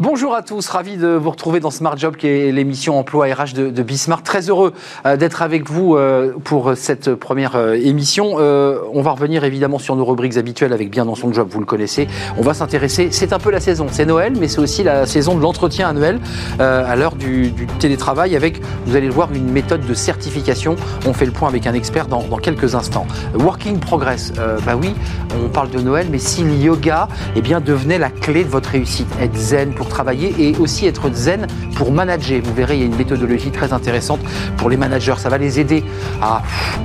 Bonjour à tous, ravi de vous retrouver dans Smart Job qui est l'émission emploi RH de, de Bismart. Très heureux euh, d'être avec vous euh, pour cette première euh, émission. on va revenir évidemment sur nos rubriques habituelles avec Bien dans son job, vous le connaissez. On va s'intéresser, c'est un peu la saison, c'est Noël, mais c'est aussi la saison de l'entretien annuel à l'heure du, télétravail avec, vous allez le voir, une méthode de certification. On fait le point avec un expert dans, dans quelques instants. Working Progress, bah oui, on parle de Noël, mais si le yoga eh bien, devenait la clé de votre réussite, être zen pour travailler et aussi être zen pour manager. Vous verrez, il y a une méthodologie très intéressante pour les managers. Ça va les aider à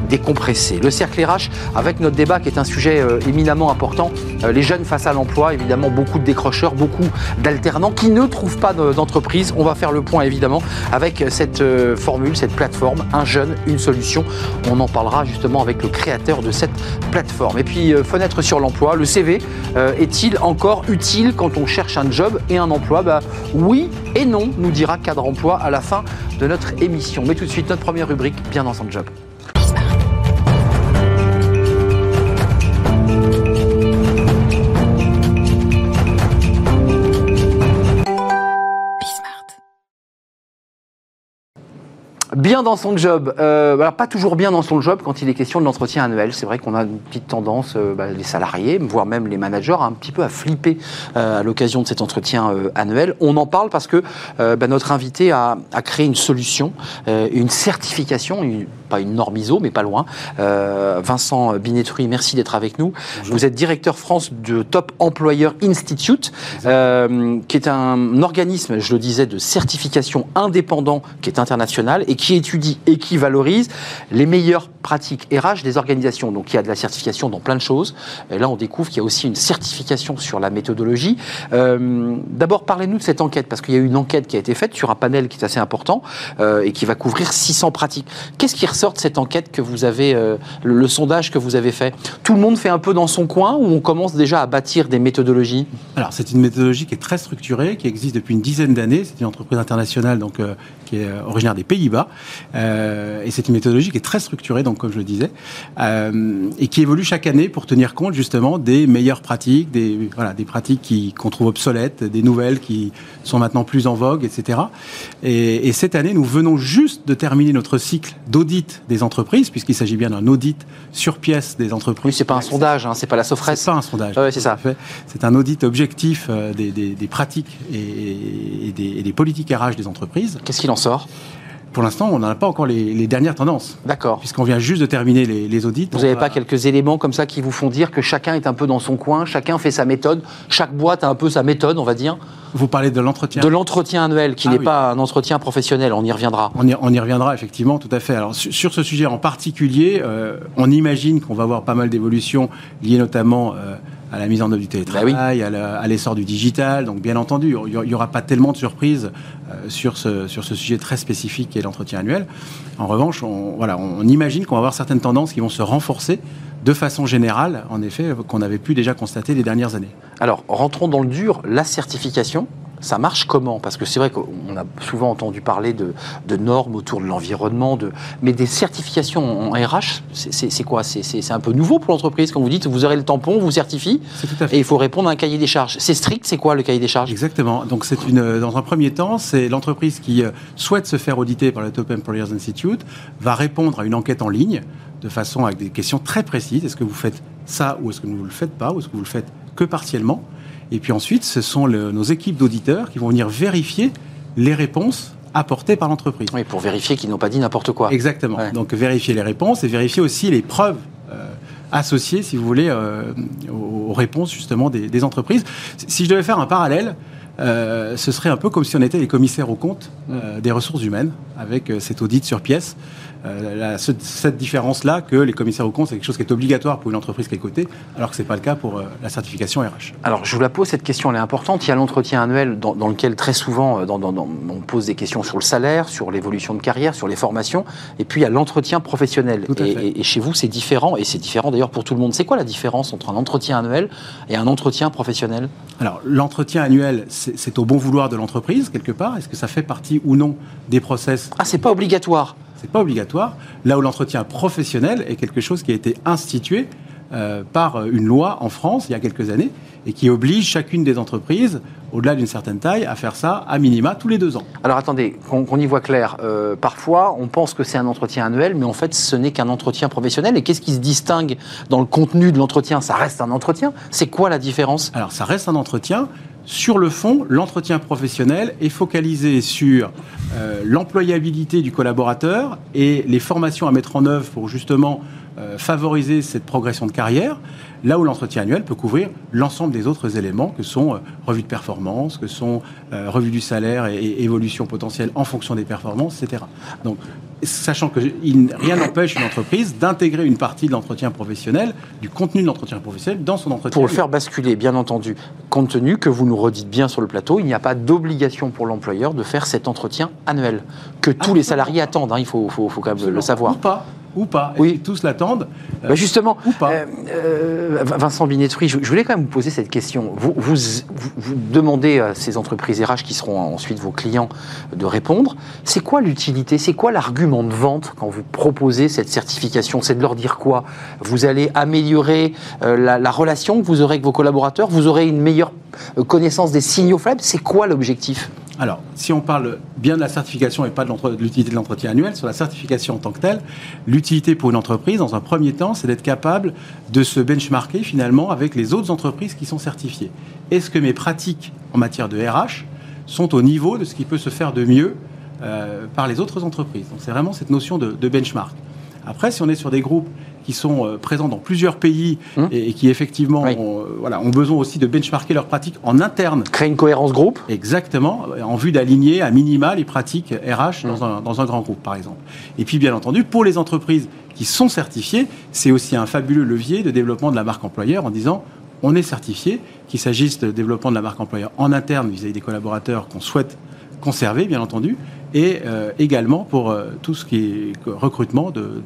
décompresser. Le cercle RH, avec notre débat qui est un sujet euh, éminemment important, euh, les jeunes face à l'emploi, évidemment beaucoup de décrocheurs, beaucoup d'alternants qui ne trouvent pas d'entreprise. On va faire le point évidemment avec cette euh, formule, cette plateforme, un jeune, une solution. On en parlera justement avec le créateur de cette plateforme. Et puis, fenêtre sur l'emploi, le CV est-il encore utile quand on cherche un job et un emploi? Bah, Oui et non, nous dira Cadre Emploi à la fin de notre émission. Mais tout de suite, notre première rubrique, bien dans son job. Bien dans son job. Euh, pas toujours bien dans son job quand il est question de l'entretien annuel. C'est vrai qu'on a une petite tendance, euh, bah, les salariés, voire même les managers, un petit peu à flipper euh, à l'occasion de cet entretien euh, annuel. On en parle parce que bah, notre invité a, a, créé une solution, une certification, une, pas une norme ISO, mais pas loin. Vincent Binetruy, merci d'être avec nous. Vous êtes directeur France de Top Employer Institute, qui est un organisme, je le disais, de certification indépendant qui est international et qui étudie et qui valorise les meilleures pratiques RH des organisations. Donc il y a de la certification dans plein de choses. Et là, on découvre qu'il y a aussi une certification sur la méthodologie. Euh, d'abord, parlez-nous de cette enquête, parce qu'il y a eu une enquête qui a été faite sur un panel qui est assez important euh, et qui va couvrir 600 pratiques. Qu'est-ce qui ressort de cette enquête que vous avez, euh, le, sondage que vous avez fait? Tout le monde fait un peu dans son coin ou on commence déjà à bâtir des méthodologies? Alors, c'est une méthodologie qui est très structurée, qui existe depuis une dizaine d'années. C'est une entreprise internationale donc, qui est originaire des Pays-Bas. et c'est une méthodologie qui est très structurée. Donc, comme je le disais, euh, et qui évolue chaque année pour tenir compte justement des meilleures pratiques, des, voilà, des pratiques qu'on trouve obsolètes, des nouvelles qui sont maintenant plus en vogue, etc. Et, cette année, nous venons juste de terminer notre cycle d'audit des entreprises, puisqu'il s'agit bien d'un audit sur pièce des entreprises. Oui, c'est pas un sondage, hein, c'est pas la Sofres. C'est pas un sondage. Ouais, c'est ça. C'est un audit objectif euh, des, des, pratiques et, des, et des politiques RH des entreprises. Qu'est-ce qu'il en sort pour l'instant, on n'en a pas encore les, dernières tendances. D'accord. Puisqu'on vient juste de terminer les, audits. Vous n'avez pas quelques éléments comme ça qui vous font dire que chacun est un peu dans son coin, chacun fait sa méthode, chaque boîte a un peu sa méthode, on va dire Vous parlez de l'entretien De l'entretien annuel, qui ah n'est pas un entretien professionnel, on y reviendra. On y, reviendra, effectivement, tout à fait. Alors, sur, ce sujet en particulier, euh, on imagine qu'on va avoir pas mal d'évolutions liées notamment... Euh, à la mise en œuvre du télétravail, bah à l'essor du digital. Donc, bien entendu, il n'y aura pas tellement de surprises euh, sur, ce, sur ce sujet très spécifique qui est l'entretien annuel. En revanche, on, voilà, on imagine qu'on va avoir certaines tendances qui vont se renforcer de façon générale, en effet, qu'on avait pu déjà constater les dernières années. Alors, rentrons dans le dur, la certification ça marche comment? Parce que c'est vrai qu'on a souvent entendu parler de, normes autour de l'environnement, de... mais des certifications en RH, c'est quoi? C'est un peu nouveau pour l'entreprise quand vous dites vous aurez le tampon, vous certifie, et il faut répondre à un cahier des charges. C'est strict, c'est quoi le cahier des charges? Exactement. Donc c'est une, dans un premier temps, c'est l'entreprise qui euh, souhaite se faire auditer par le Top Employers Institute va répondre à une enquête en ligne de façon avec des questions très précises. Est-ce que vous faites ça ou est-ce que vous ne le faites pas? Ou est-ce que vous le faites que partiellement? Et puis ensuite, ce sont nos équipes d'auditeurs qui vont venir vérifier les réponses apportées par l'entreprise. Oui, pour vérifier qu'ils n'ont pas dit n'importe quoi. Exactement. Donc vérifier les réponses et vérifier aussi les preuves euh, associées, si vous voulez, euh, aux, réponses justement des, entreprises. Si je devais faire un parallèle, euh, ce serait un peu comme si on était les commissaires aux comptes des ressources humaines, avec cet audit sur pièce. Euh, cette différence-là que les commissaires aux comptes, c'est quelque chose qui est obligatoire pour une entreprise qui est cotée, alors que ce n'est pas le cas pour euh, la certification RH. Alors, je vous la pose, cette question, elle est importante. Il y a l'entretien annuel dans, lequel très souvent euh, on pose des questions sur le salaire, sur l'évolution de carrière, sur les formations, et puis il y a l'entretien professionnel. Et, et, chez vous, c'est différent, et c'est différent d'ailleurs pour tout le monde. C'est quoi la différence entre un entretien annuel et un entretien professionnel? Alors, l'entretien annuel, c'est au bon vouloir de l'entreprise, quelque part. Est-ce que ça fait partie ou non des process? Ah, c'est pas obligatoire c'est pas obligatoire. Là où l'entretien professionnel est quelque chose qui a été institué euh, par une loi en France il y a quelques années et qui oblige chacune des entreprises, au-delà d'une certaine taille, à faire ça à minima tous les deux ans. Alors attendez, qu'on y voit clair. Euh, parfois, on pense que c'est un entretien annuel, mais en fait, ce n'est qu'un entretien professionnel. Et qu'est-ce qui se distingue dans le contenu de l'entretien? Ça reste un entretien? C'est quoi la différence? Alors, ça reste un entretien. Sur le fond, l'entretien professionnel est focalisé sur euh, l'employabilité du collaborateur et les formations à mettre en œuvre pour justement euh, favoriser cette progression de carrière, là où l'entretien annuel peut couvrir l'ensemble des autres éléments que sont euh, revue de performance, que sont revue du salaire et, et, évolution potentielle en fonction des performances, etc. Donc sachant que rien n'empêche une entreprise d'intégrer une partie de l'entretien professionnel, du contenu de l'entretien professionnel dans son entretien. Pour le faire basculer, bien entendu, compte tenu que vous nous redites bien sur le plateau, il n'y a pas d'obligation pour l'employeur de faire cet entretien annuel, que tous les salariés attendent, hein, il faut, faut, faut, quand même le savoir. Ou pas ou pas. Oui. tous l'attendent. Bah, justement, ou pas. Euh, euh, Vincent Binetruy, je, voulais quand même vous poser cette question. Vous, vous, vous, demandez à ces entreprises RH qui seront ensuite vos clients de répondre. C'est quoi l'utilité C'est quoi l'argument de vente quand vous proposez cette certification? C'est de leur dire quoi? Vous allez améliorer euh, la, la, relation que vous aurez avec vos collaborateurs? Vous aurez une meilleure connaissance des signaux faibles? C'est quoi l'objectif? Alors, si on parle bien de la certification et pas de l'utilité de l'entretien annuel, sur la certification en tant que telle, l'utilité pour une entreprise, dans un premier temps, c'est d'être capable de se benchmarker finalement avec les autres entreprises qui sont certifiées. Est-ce que mes pratiques en matière de RH sont au niveau de ce qui peut se faire de mieux euh, par les autres entreprises? Donc c'est vraiment cette notion de, de benchmark. Après, si on est sur des groupes qui sont euh, présents dans plusieurs pays hum. et, qui effectivement ont, euh, voilà, ont besoin aussi de benchmarker leurs pratiques en interne. Créer une cohérence groupe Exactement, en vue d'aligner à minima les pratiques RH dans, hum. un, dans un grand groupe, par exemple. Et puis, bien entendu, pour les entreprises qui sont certifiées, c'est aussi un fabuleux levier de développement de la marque employeur en disant on est certifié, qu'il s'agisse de développement de la marque employeur en interne vis-à-vis des collaborateurs qu'on souhaite conserver, bien entendu, et euh, également pour euh, tout ce qui est recrutement de,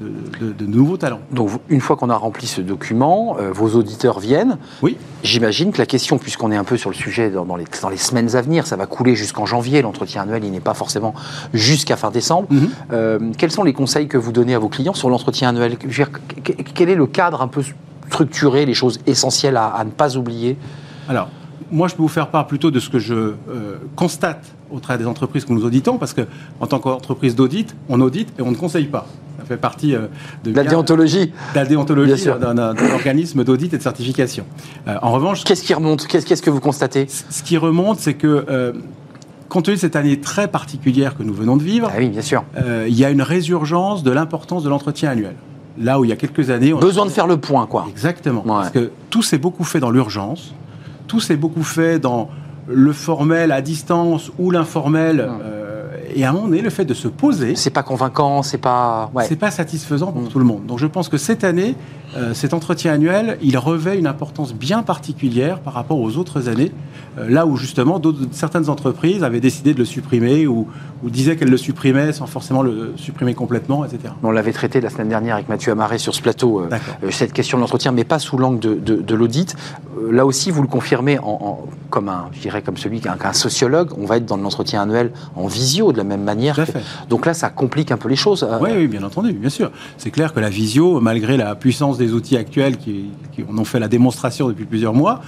nouveaux talents. Donc, une fois qu'on a rempli ce document, euh, vos auditeurs viennent. Oui. J'imagine que la question, puisqu'on est un peu sur le sujet dans, les, dans les, semaines à venir, ça va couler jusqu'en janvier. L'entretien annuel, il n'est pas forcément jusqu'à fin décembre. Mhm. quels sont les conseils que vous donnez à vos clients sur l'entretien annuel? Quel est le cadre un peu structuré, les choses essentielles à, à ne pas oublier? Alors, moi, je peux vous faire part plutôt de ce que je constate au travers des entreprises que nous auditons, parce que en tant qu'entreprise d'audit, on audite et on ne conseille pas. Ça fait partie euh, de la déontologie, la déontologie d'un organisme d'audit et de certification. Euh, en revanche, qu'est-ce qui remonte? Qu'est-ce que vous constatez? Ce qui remonte, c'est que euh, compte tenu de cette année très particulière que nous venons de vivre, ah oui, bien sûr. il y a une résurgence de l'importance de l'entretien annuel. Là où il y a quelques années, on besoin de faire le point, quoi. Exactement, parce que tout s'est beaucoup fait dans l'urgence, tout s'est beaucoup fait dans le formel à distance ou l'informel. Euh, et à un moment donné, le fait de se poser. C'est pas convaincant, c'est pas. C'est pas satisfaisant pour mm. tout le monde. Donc je pense que cette année, euh, cet entretien annuel, il revêt une importance bien particulière par rapport aux autres années, euh, là où justement certaines entreprises avaient décidé de le supprimer ou, ou disaient qu'elles le supprimaient sans forcément le supprimer complètement, etc. On l'avait traité la semaine dernière avec Mathieu Amaré sur ce plateau, cette question de l'entretien, mais pas sous l'angle de, l'audit. Là aussi, vous le confirmez en, comme un, je dirais comme celui qu'un sociologue, on va être dans l'entretien annuel en visio de la même manière. Donc là, ça complique un peu les choses. Oui, oui bien entendu, bien sûr. C'est clair que la visio, malgré la puissance des outils actuels qui, qui en ont fait la démonstration depuis plusieurs mois,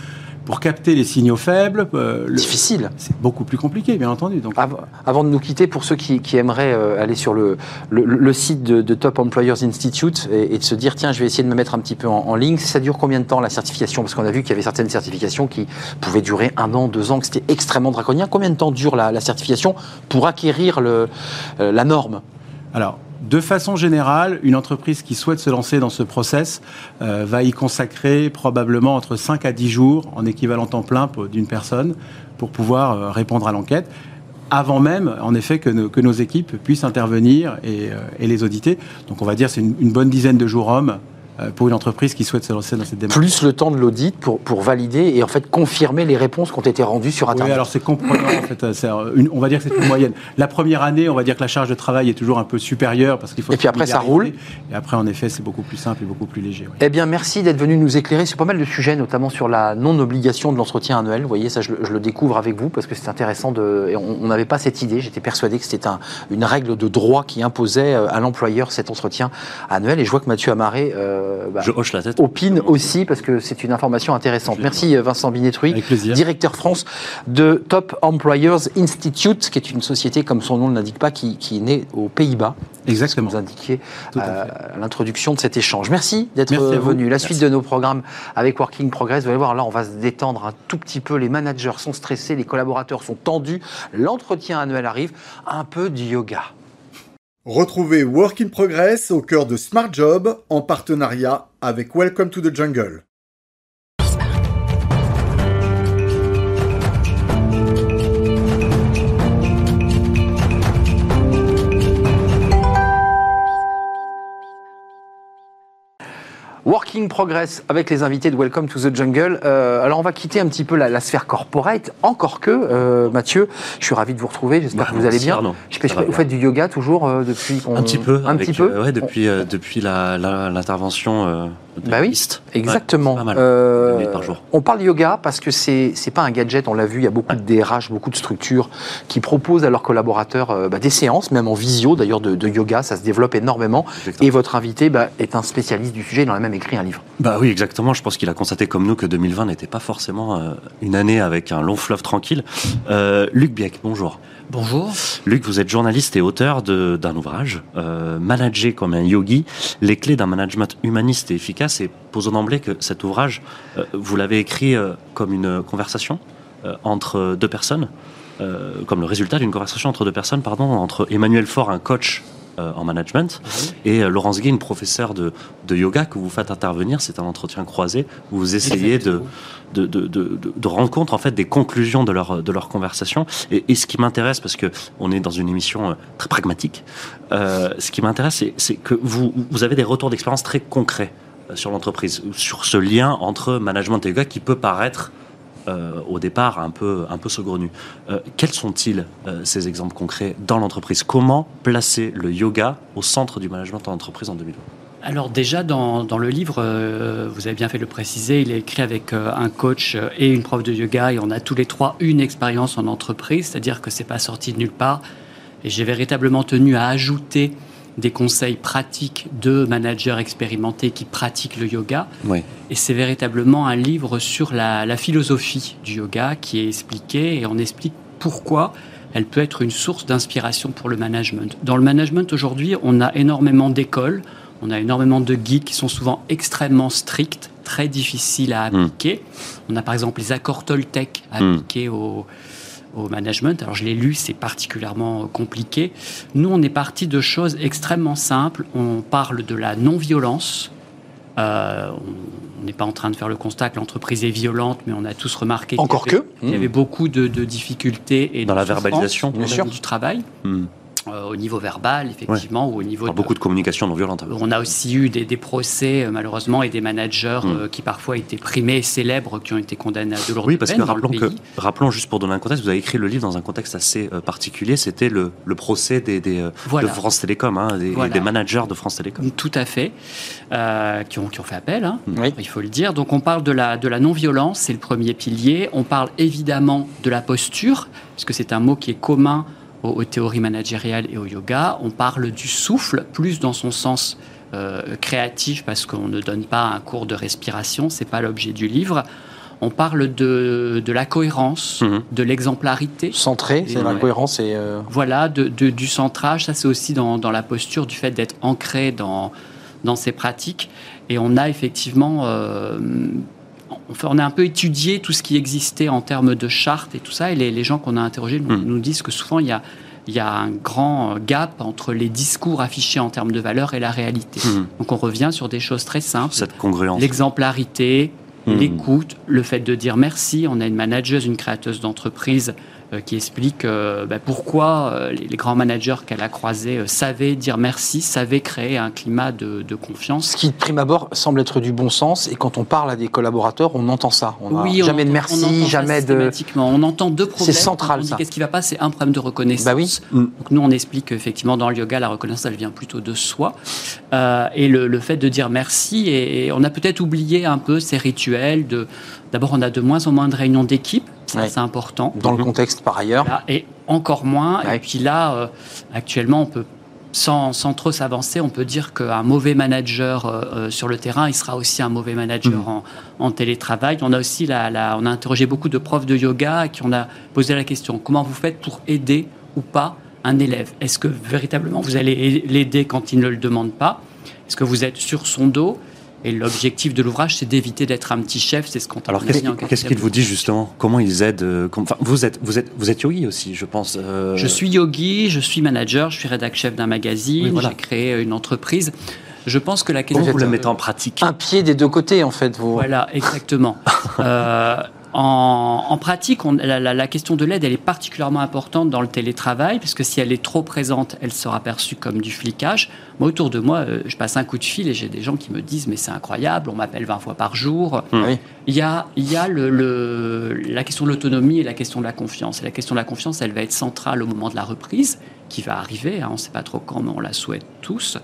pour capter les signaux faibles. Euh, Difficile. C'est beaucoup plus compliqué, bien entendu. Donc. Avant de nous quitter, pour ceux qui, aimeraient euh, aller sur le, le, site de, Top Employers Institute et, de se dire, tiens, je vais essayer de me mettre un petit peu en, ligne, ça dure combien de temps la certification? Parce qu'on a vu qu'il y avait certaines certifications qui pouvaient durer un an, deux ans, que c'était extrêmement draconien. Combien de temps dure la, certification pour acquérir euh, la norme? Alors, de façon générale, une entreprise qui souhaite se lancer dans ce process euh, va y consacrer probablement entre 5 à 10 jours en équivalent temps plein d'une personne pour pouvoir euh, répondre à l'enquête avant même, en effet, que, nos, équipes puissent intervenir et, euh, les auditer. Donc on va dire c'est une, une bonne dizaine de jours hommes pour une entreprise qui souhaite se lancer dans cette démarche. Plus le temps de l'audit pour, pour valider et en fait confirmer les réponses qui ont été rendues sur Internet. Oui, alors c'est comprenant en fait. Euh, on va dire que c'est une moyenne. La première année, on va dire que la charge de travail est toujours un peu supérieure parce qu'il faut. Et puis après, ça roule. Et après, en effet, c'est beaucoup plus simple et beaucoup plus léger. Eh bien, merci d'être venu nous éclairer sur pas mal de sujets, notamment sur la non-obligation de l'entretien annuel. Vous voyez, ça, je, le découvre avec vous parce que c'est intéressant de. Et on n'avait pas cette idée. J'étais persuadé que c'était un, une règle de droit qui imposait euh, à l'employeur cet entretien annuel. Et je vois que Mathieu Amaré bah, Je hoche la tête. opine aussi parce que c'est une information intéressante. Merci euh, Vincent Binetruy, directeur France de Top Employers Institute, qui est une société, comme son nom ne l'indique pas, qui, qui est née aux Pays-Bas. Exactement. Vous indiquiez euh, à l'introduction de cet échange. Merci d'être euh, venu. La suite Merci. de nos programmes avec Working Progress, vous allez voir, là, on va se détendre un tout petit peu. Les managers sont stressés, les collaborateurs sont tendus. L'entretien annuel arrive. Un peu de yoga. Retrouvez Work in Progress au cœur de Smart Job en partenariat avec Welcome to the Jungle. Working Progress avec les invités de Welcome to the Jungle. Euh, alors on va quitter un petit peu la, la sphère corporate, encore que euh, Mathieu, je suis ravi de vous retrouver. J'espère Bah, que vous allez merci, bien. Arnaud. Je sais pas, Ça va vous faites du yoga toujours euh, depuis qu'on- Un petit peu. un avec, petit peu. ouais, depuis, depuis la- la- l'intervention Bah oui, East. Exactement. Ouais, pas mal. Euh, par jour. on parle yoga parce que c'est c'est pas un gadget. On l'a vu, il y a beaucoup de DRH, beaucoup de structures qui proposent à leurs collaborateurs euh, bah, des séances, même en visio d'ailleurs de, de yoga. Ça se développe énormément. Exactement. Et votre invité bah, est un spécialiste du sujet. Il en a même écrit un livre. Bah oui, exactement. Je pense qu'il a constaté comme nous que 2020 n'était pas forcément euh, une année avec un long fleuve tranquille. Luc Bieck, bonjour. Bonjour. Luc, vous êtes journaliste et auteur d'un ouvrage, euh, Manager comme un yogi, les clés d'un management humaniste et efficace. Et posons d'emblée que cet ouvrage, euh, vous l'avez écrit euh, comme une conversation entre deux personnes, comme le résultat d'une conversation entre deux personnes, pardon, entre Emmanuel Faure, un coach euh, en management, et euh, Laurence Guy, une professeure de, de yoga que vous faites intervenir. C'est un entretien croisé où vous essayez de, de, de, de, en fait des conclusions de leur, de leur conversation. Et, et ce qui m'intéresse, parce que on est dans une émission euh, très pragmatique, ce qui m'intéresse, c'est- que vous, vous avez des retours d'expérience très concrets sur l'entreprise, sur ce lien entre management et yoga qui peut paraître euh, au départ un peu, un peu saugrenu. Euh, quels sont-ils, euh, ces exemples concrets dans l'entreprise? Comment placer le yoga au centre du management en entreprise en 2020 Alors déjà dans, dans le livre, vous avez bien fait de le préciser, il est écrit avec un coach et une prof de yoga et on a tous les trois une expérience en entreprise, c'est-à-dire que c'est pas sorti de nulle part. Et j'ai véritablement tenu à ajouter des conseils pratiques de managers expérimentés qui pratiquent le yoga. Oui. Et c'est véritablement un livre sur la, la philosophie du yoga qui est expliqué et on explique pourquoi elle peut être une source d'inspiration pour le management. Dans le management aujourd'hui, on a énormément d'écoles, on a énormément de guides qui sont souvent extrêmement stricts, très difficiles à appliquer. On a par exemple les accords Toltec à Mm. appliquer au, management. Alors je l'ai lu, c'est particulièrement compliqué. Nous, on est parti de choses extrêmement simples. On parle de la non-violence. Euh, on n'est pas en train de faire le constat que l'entreprise est violente, mais on a tous remarqué qu'il y Encore avait- que? il y avait beaucoup de, de difficultés et Dans de la verbalisation, bien sûr. du travail, Hmm. Euh, au niveau verbal effectivement, ou au niveau Alors, de- beaucoup de communication non violente. on a aussi eu des, des procès, euh, malheureusement, et des managers Mm. euh, qui parfois étaient primés et célèbres, qui ont été condamnés à de lourdes Oui, parce que peines rappelons, que, rappelons juste pour donner un contexte, vous avez écrit le livre dans un contexte assez euh, particulier. C'était le, le procès des, des, Voilà. de France Télécom, hein, des, Voilà. des managers de France Télécom. Tout à fait, euh, qui, ont, qui ont fait appel, hein, Oui. il faut le dire. Donc on parle de la, de la non-violence, c'est le premier pilier. On parle évidemment de la posture, puisque c'est un mot qui est commun aux, aux théories managériales et au yoga. On parle du souffle, plus dans son sens euh, créatif, parce qu'on ne donne pas un cours de respiration, c'est pas l'objet du livre. On parle de, de la cohérence, Mhm. de l'exemplarité. Centré, c'est la Ouais. cohérence et. euh, Voilà, de, de- du centrage, ça c'est aussi dans, dans la posture du fait d'être ancré dans, dans ces pratiques. Et on a effectivement, euh, on a un peu étudié tout ce qui existait en termes de chartes et tout ça. Et les, les gens qu'on a interrogés nous, Mm. nous disent que souvent il y a, il y a un grand gap entre les discours affichés en termes de valeur et la réalité. Mhm. Donc on revient sur des choses très simples. Cette congruence. L'exemplarité, Mhm. l'écoute, le fait de dire merci. On a une manageuse, une créateuse d'entreprise euh, qui explique euh, bah, pourquoi euh, les, les grands managers qu'elle a croisés euh, savaient dire merci, savaient créer un climat de, de confiance. Ce qui, de prime abord, semble être du bon sens. Et quand on parle à des collaborateurs, on entend ça. On a on jamais de merci, on entend ça jamais de. systématiquement. On entend deux problèmes. central, On dit ça. Qu'est-ce qui va pas? C'est un problème de reconnaissance. Bah oui. Mm. Donc nous, on explique qu'effectivement, dans le yoga, la reconnaissance, elle vient plutôt de soi. Euh, et le, le fait de dire merci, et, et on a peut-être oublié un peu ces rituels. De, d'abord, on a de moins en moins de réunions d'équipe. Ça, Ouais. c'est important. Dans le contexte par ailleurs. Là, et encore moins. Ouais. Et puis là, euh, actuellement, on peut sans, sans trop s'avancer, on peut dire qu'un mauvais manager euh, euh, sur le terrain, il sera aussi un mauvais manager Mhm. en, en télétravail. On a aussi la, la- on a interrogé beaucoup de profs de yoga qui on a posé la question comment vous faites pour aider ou pas un élève? Est-ce que véritablement vous allez l'aider quand il ne le demande pas? Est-ce que vous êtes sur son dos? Et l'objectif de l'ouvrage, c'est d'éviter d'être un petit chef. C'est ce qu'on Alors qu'est-ce qu'il qu'est-ce qu'il quatrième. vous dit justement Comment ils aident euh, vous êtes vous êtes vous êtes yogi aussi, je pense. euh, Je suis yogi, je suis manager, je suis rédac chef d'un magazine, Oui, voilà. j'ai créé une entreprise. Je pense que la question. Vous le de- mettez en pratique? Un pied des deux côtés, en fait, vous. Voilà, exactement. Euh, en, en pratique, on- la, la- la question de l'aide, elle est particulièrement importante dans le télétravail, parce que si elle est trop présente, elle sera perçue comme du flicage. Moi, autour de moi, euh, je passe un coup de fil et j'ai des gens qui me disent Mais c'est incroyable, on m'appelle 20 fois par jour. Oui. Il y a, il y a le, le- la question de l'autonomie et la question de la confiance. Et la question de la confiance, elle va être centrale au moment de la reprise, qui va arriver. hein, on ne sait pas trop quand, mais on la souhaite tous.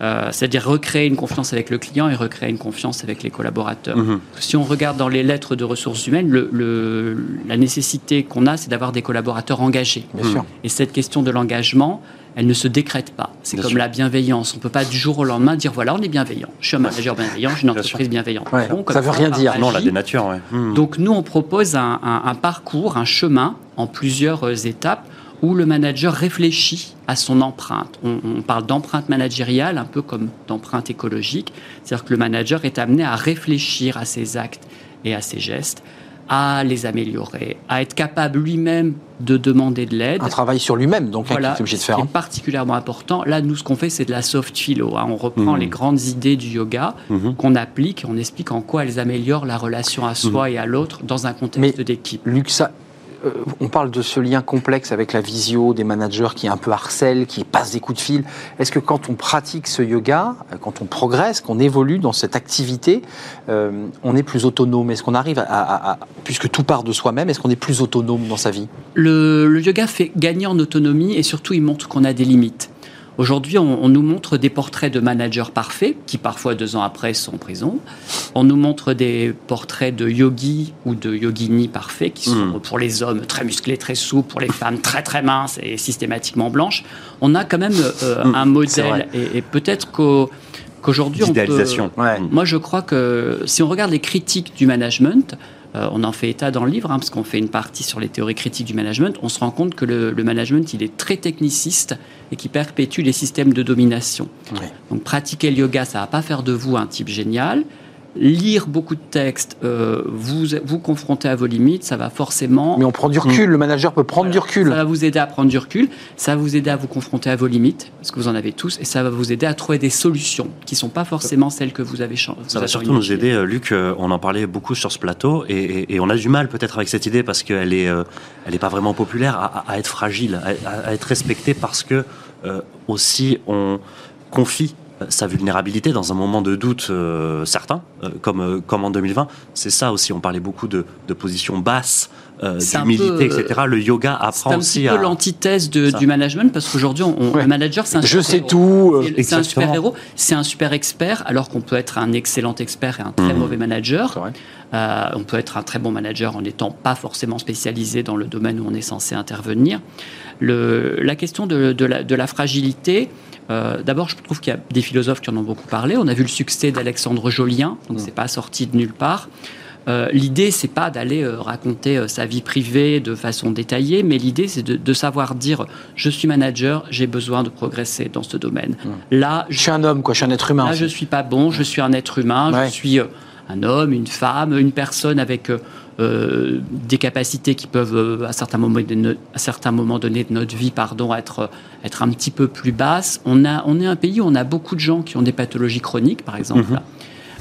Euh, C'est-à-dire recréer une confiance avec le client et recréer une confiance avec les collaborateurs. Mhm. Si on regarde dans les lettres de ressources humaines, le- le- la nécessité qu'on a, c'est d'avoir des collaborateurs engagés. Bien sûr. Et cette question de l'engagement, elle ne se décrète pas. C'est comme sûr. la bienveillance. On ne peut pas du jour au lendemain dire voilà, on est bienveillant. Je suis un manager bienveillant, j'ai une entreprise bienveillante. Ouais, ça veut rien dire. Non, la dénature, ouais. Mhm. Donc nous, on propose un, un- un parcours, un chemin en plusieurs euh, étapes où le manager réfléchit à son empreinte. On, on parle d'empreinte managériale, un peu comme d'empreinte écologique. C'est-à-dire que le manager est amené à réfléchir à ses actes et à ses gestes, à les améliorer, à être capable lui-même de demander de l'aide. Un travail sur lui-même, donc, hein, qu'il est obligé de ce faire. qui hein. est particulièrement important. Là, nous, ce qu'on fait, c'est de la soft philo. hein. On reprend Mhm. les grandes idées du yoga Mhm. qu'on applique et on explique en quoi elles améliorent la relation à soi et à l'autre dans un contexte Mais- d'équipe. Luc, ça, on parle de ce lien complexe avec la visio, des managers qui un peu harcèlent, qui passent des coups de fil. Est-ce que quand on pratique ce yoga, euh, quand on progresse, qu'on évolue dans cette activité, euh, on est plus autonome? Est-ce qu'on arrive à, à- à- puisque tout part de soi-même, est-ce qu'on est plus autonome dans sa vie? Le yoga fait gagner en autonomie et surtout, il montre qu'on a des limites. Aujourd'hui, on, on nous montre des portraits de managers parfaits qui, parfois, deux ans après, sont en prison. On nous montre des portraits de yogis ou de yoginis parfaits qui sont, Mm. pour les hommes, très musclés, très souples, pour les femmes, très, très minces et systématiquement blanches. On a quand même euh, Mm, un modèle. Et, et peut-être qu'au- qu'aujourd'hui, on peut... Ouais. Moi, je crois que si on regarde les critiques du management, euh, on en fait état dans le livre, hein, parce qu'on fait une partie sur les théories critiques du management, on se rend compte que le, le management, il est très techniciste et qui perpétue les systèmes de domination. Ouais. Donc, pratiquer le yoga, ça va pas faire de vous un type génial. Lire beaucoup de textes, euh, vous vous confronter à vos limites, ça va forcément Mais on prend du recul, le manager peut prendre du recul. ça va vous aider à prendre du recul, ça va vous aider à vous confronter à vos limites, parce que vous en avez tous, et ça va vous aider à trouver des solutions qui ne sont pas forcément celles que vous avez. Ça va surtout nous aider, euh, Luc. euh, On en parlait beaucoup sur ce plateau et, et- et on a du mal peut-être avec cette idée parce qu'elle est, euh, elle est pas vraiment populaire à, être fragile, à, être respectée parce que euh, aussi on confie euh, sa vulnérabilité dans un moment de doute euh, certain, euh, comme, euh, comme en 2020. C'est ça aussi, on parlait beaucoup de, de positions basses, euh, un d'humilité, euh, etc. Le yoga apprend un aussi petit peu à... l'antithèse du management, parce qu'aujourd'hui, on- on- Ouais. le manager, c'est un Je sais super-héros. tout. euh, C'est- un super héros, c'est un super expert, alors qu'on peut être un excellent expert et un très Mhm. mauvais manager. Euh, on peut être un très bon manager en n'étant pas forcément spécialisé dans le domaine où on est censé intervenir. Le- la question de, de la, de la fragilité, euh, d'abord, je trouve qu'il y a des philosophes qui en ont beaucoup parlé. On a vu le succès d'Alexandre Jolien, donc c'est pas sorti de nulle part. Euh, l'idée, c'est pas d'aller euh, raconter euh, sa vie privée de façon détaillée, mais l'idée, c'est de, de savoir dire je suis manager, j'ai besoin de progresser dans ce domaine. Là, Je suis un homme, quoi. Je suis un être humain. Là, aussi. je suis pas bon, je suis un être humain, Ouais. je suis un homme, une femme, une personne avec euh, des capacités qui peuvent, euh, à certains moments, de à certains moments donnés de notre vie, pardon, être, euh, être un petit peu plus basses. On, a, on est un pays où on a beaucoup de gens qui ont des pathologies chroniques, par exemple.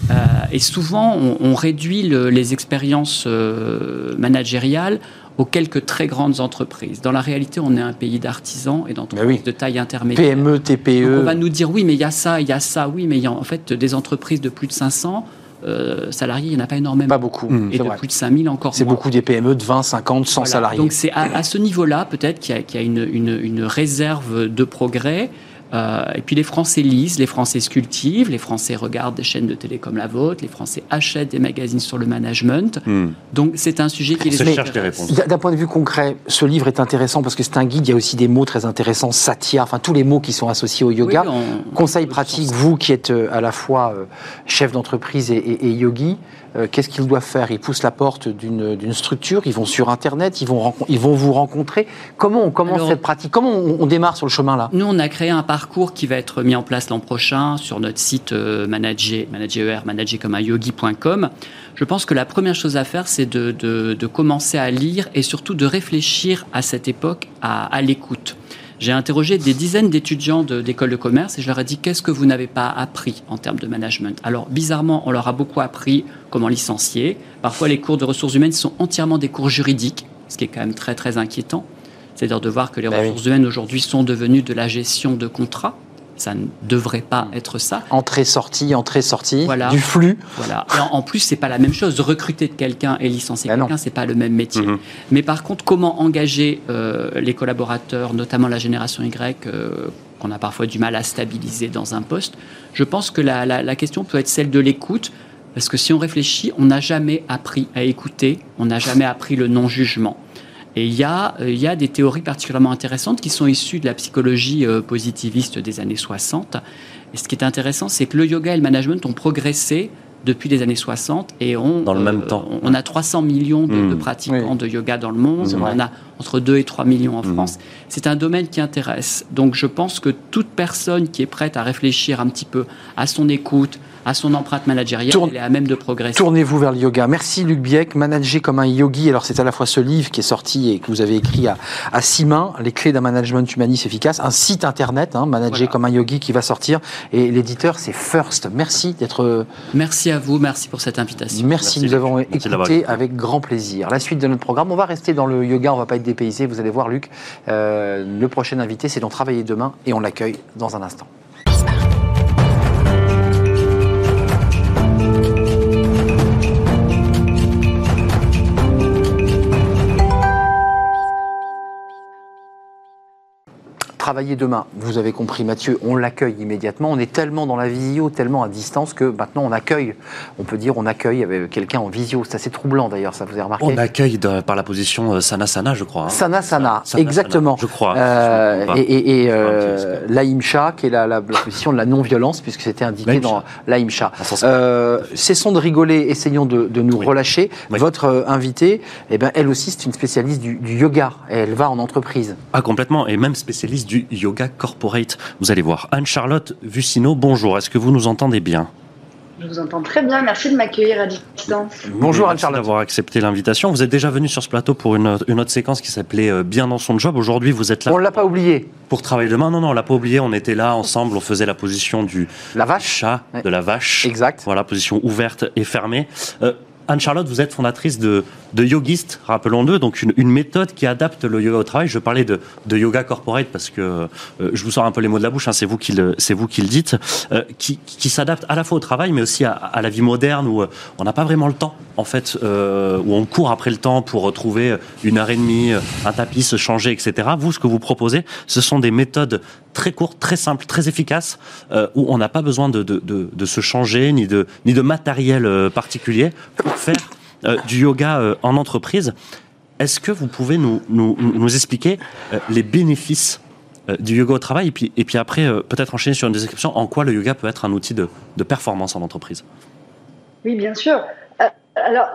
Euh, et souvent, on, on réduit le- les expériences euh, managériales aux quelques très grandes entreprises. Dans la réalité, on est un pays d'artisans et d'entreprises Mais oui. de taille intermédiaire. PME, Donc, on TPE. va nous dire oui, mais il y a ça, il y a ça, oui, mais il y a en fait des entreprises de plus de 500 euh, salariés, il n'y en a pas énormément. Pas beaucoup. Et c'est de vrai. plus de 5000 encore C'est beaucoup des PME de 20, 50, 100 Voilà. salariés. Donc c'est à, à ce niveau-là peut-être qu'il y a, qu'il y a une, une- une réserve de progrès Euh, et puis les Français lisent, les Français sculptivent, les Français regardent des chaînes de télé comme la vôtre, les Français achètent des magazines sur le management. Hmm. Donc c'est un sujet qui les Se cherche intéresse. des réponses. D'un point de vue concret, ce livre est intéressant parce que c'est un guide. Il y a aussi des mots très intéressants, satya, enfin tous les mots qui sont associés au yoga. Oui, on- Conseil on- pratique, vous qui êtes euh, à la fois euh, chef d'entreprise et, et- et yogi, euh, qu'est-ce qu'ils doivent faire? Ils poussent la porte d'une structure, ils vont sur Internet, ils vont, rencon- ils vont vous rencontrer. Comment on commence Alors- cette pratique Comment on, on démarre sur le chemin là? Nous, on a créé un parcours qui va être mis en place l'an prochain sur notre site euh, manager, manager, manager comme un yogi.com. Je pense que la première chose à faire, c'est de, de- de commencer à lire et surtout de réfléchir à cette époque à, à l'écoute. J'ai interrogé des dizaines d'étudiants de- d'écoles de commerce et je leur ai dit qu'est-ce que vous n'avez pas appris en termes de management? Alors bizarrement, on leur a beaucoup appris comment licencier. Parfois, les cours de ressources humaines sont entièrement des cours juridiques, ce qui est quand même très très inquiétant. C'est-à-dire de voir que les Ben oui. ressources humaines aujourd'hui sont devenues de la gestion de contrats. Ça ne devrait pas être ça. Entrée-sortie, entrée-sortie, Voilà. du flux. Voilà. Et en, en plus, c'est pas la même chose. Recruter de quelqu'un et licencier Ben quelqu'un, c'est pas le même métier. Mhm. Mais par contre, comment engager euh, les collaborateurs, notamment la génération Y, euh, qu'on a parfois du mal à stabiliser dans un poste? Je pense que la, la- la question peut être celle de l'écoute. Parce que si on réfléchit, on n'a jamais appris à écouter, on n'a jamais appris le non-jugement. Et il y, a, euh, il y a des théories particulièrement intéressantes qui sont issues de la psychologie euh, positiviste des années 60. Et ce qui est intéressant, c'est que le yoga et le management ont progressé depuis les années 60 et on, Dans le même temps. on a 300 millions de, Mm. de pratiquants Oui. de yoga dans le monde. C'est on en a entre 2 et 3 millions en Mm. France. C'est un domaine qui intéresse. Donc je pense que toute personne qui est prête à réfléchir un petit peu à son écoute, à son empreinte managériale, Tourne- elle est à même de progresser. Tournez-vous vers le yoga. Merci Luc Bieck, manager comme un yogi. Alors c'est à la fois ce livre qui est sorti et que vous avez écrit à, à six mains, les clés d'un management humaniste efficace, un site internet, hein, manager Voilà. comme un yogi qui va sortir. Et l'éditeur c'est First. Merci d'être. Merci à vous, merci pour cette invitation. Merci, Merci, nous avons. Merci écouté écouté. avec grand plaisir. La suite de notre programme, on va rester dans le yoga, on va pas être dépaysé. Vous allez voir Luc, euh, le prochain invité, c'est d'en travailler demain et on l'accueille dans un instant. Travailler demain, vous avez compris Mathieu, on l'accueille immédiatement. On est tellement dans la visio, tellement à distance que maintenant on accueille. On peut dire on accueille avec quelqu'un en visio. C'est assez troublant d'ailleurs, ça vous avez remarqué On accueille de- par la position euh, Sana Sana, je crois. hein. Sana Sana, Sana, exactement. Sana, je crois. Euh, Je et et, et, euh, qui est la, la, la position de la non-violence, puisque c'était indiqué dans sens- Euh, cessons de rigoler, essayons de, de nous Oui. relâcher. Oui. Votre euh, invitée, eh ben, elle aussi, c'est une spécialiste du, du yoga. Et elle va en entreprise. Ah, complètement. Et même spécialiste du yoga corporate. Vous allez voir. Anne-Charlotte Vucino, bonjour. Est-ce que vous nous entendez bien? Je vous entends très bien. Merci de m'accueillir à distance. Bonjour Merci Anne-Charlotte. d'avoir accepté l'invitation. Vous êtes déjà venu sur ce plateau pour une, une autre séquence qui s'appelait euh, Bien dans son job. Aujourd'hui, vous êtes là On ne l'a pas oublié. pour travailler demain. Non, non, on l'a pas oublié. On était là ensemble. On faisait la position du La vache. chat, Ouais. de la vache. Exact. Voilà, position ouverte et fermée. Euh, Anne-Charlotte, vous êtes fondatrice de, de Yogist, rappelons-le, donc une, méthode qui adapte le yoga au travail. Je parlais de, de yoga corporate parce que euh, je vous sors un peu les mots de la bouche, hein, c'est vous qui le, vous qui le dites, euh, qui, qui s'adapte à la fois au travail, mais aussi à, la vie moderne où euh, on n'a pas vraiment le temps, en fait, où on court après le temps pour retrouver une heure et demie, un tapis, se changer, etc. Vous, ce que vous proposez, ce sont des méthodes très courtes, très simples, très efficaces, où on n'a pas besoin de, de, de, se changer ni de, ni de matériel particulier du yoga euh, en entreprise. Est-ce que vous pouvez nous, nous, expliquer euh, les bénéfices euh, du yoga au travail et puis, et puis après euh, peut-être enchaîner sur une description en quoi le yoga peut être un outil de, de performance en entreprise? Oui, bien sûr. Euh, alors,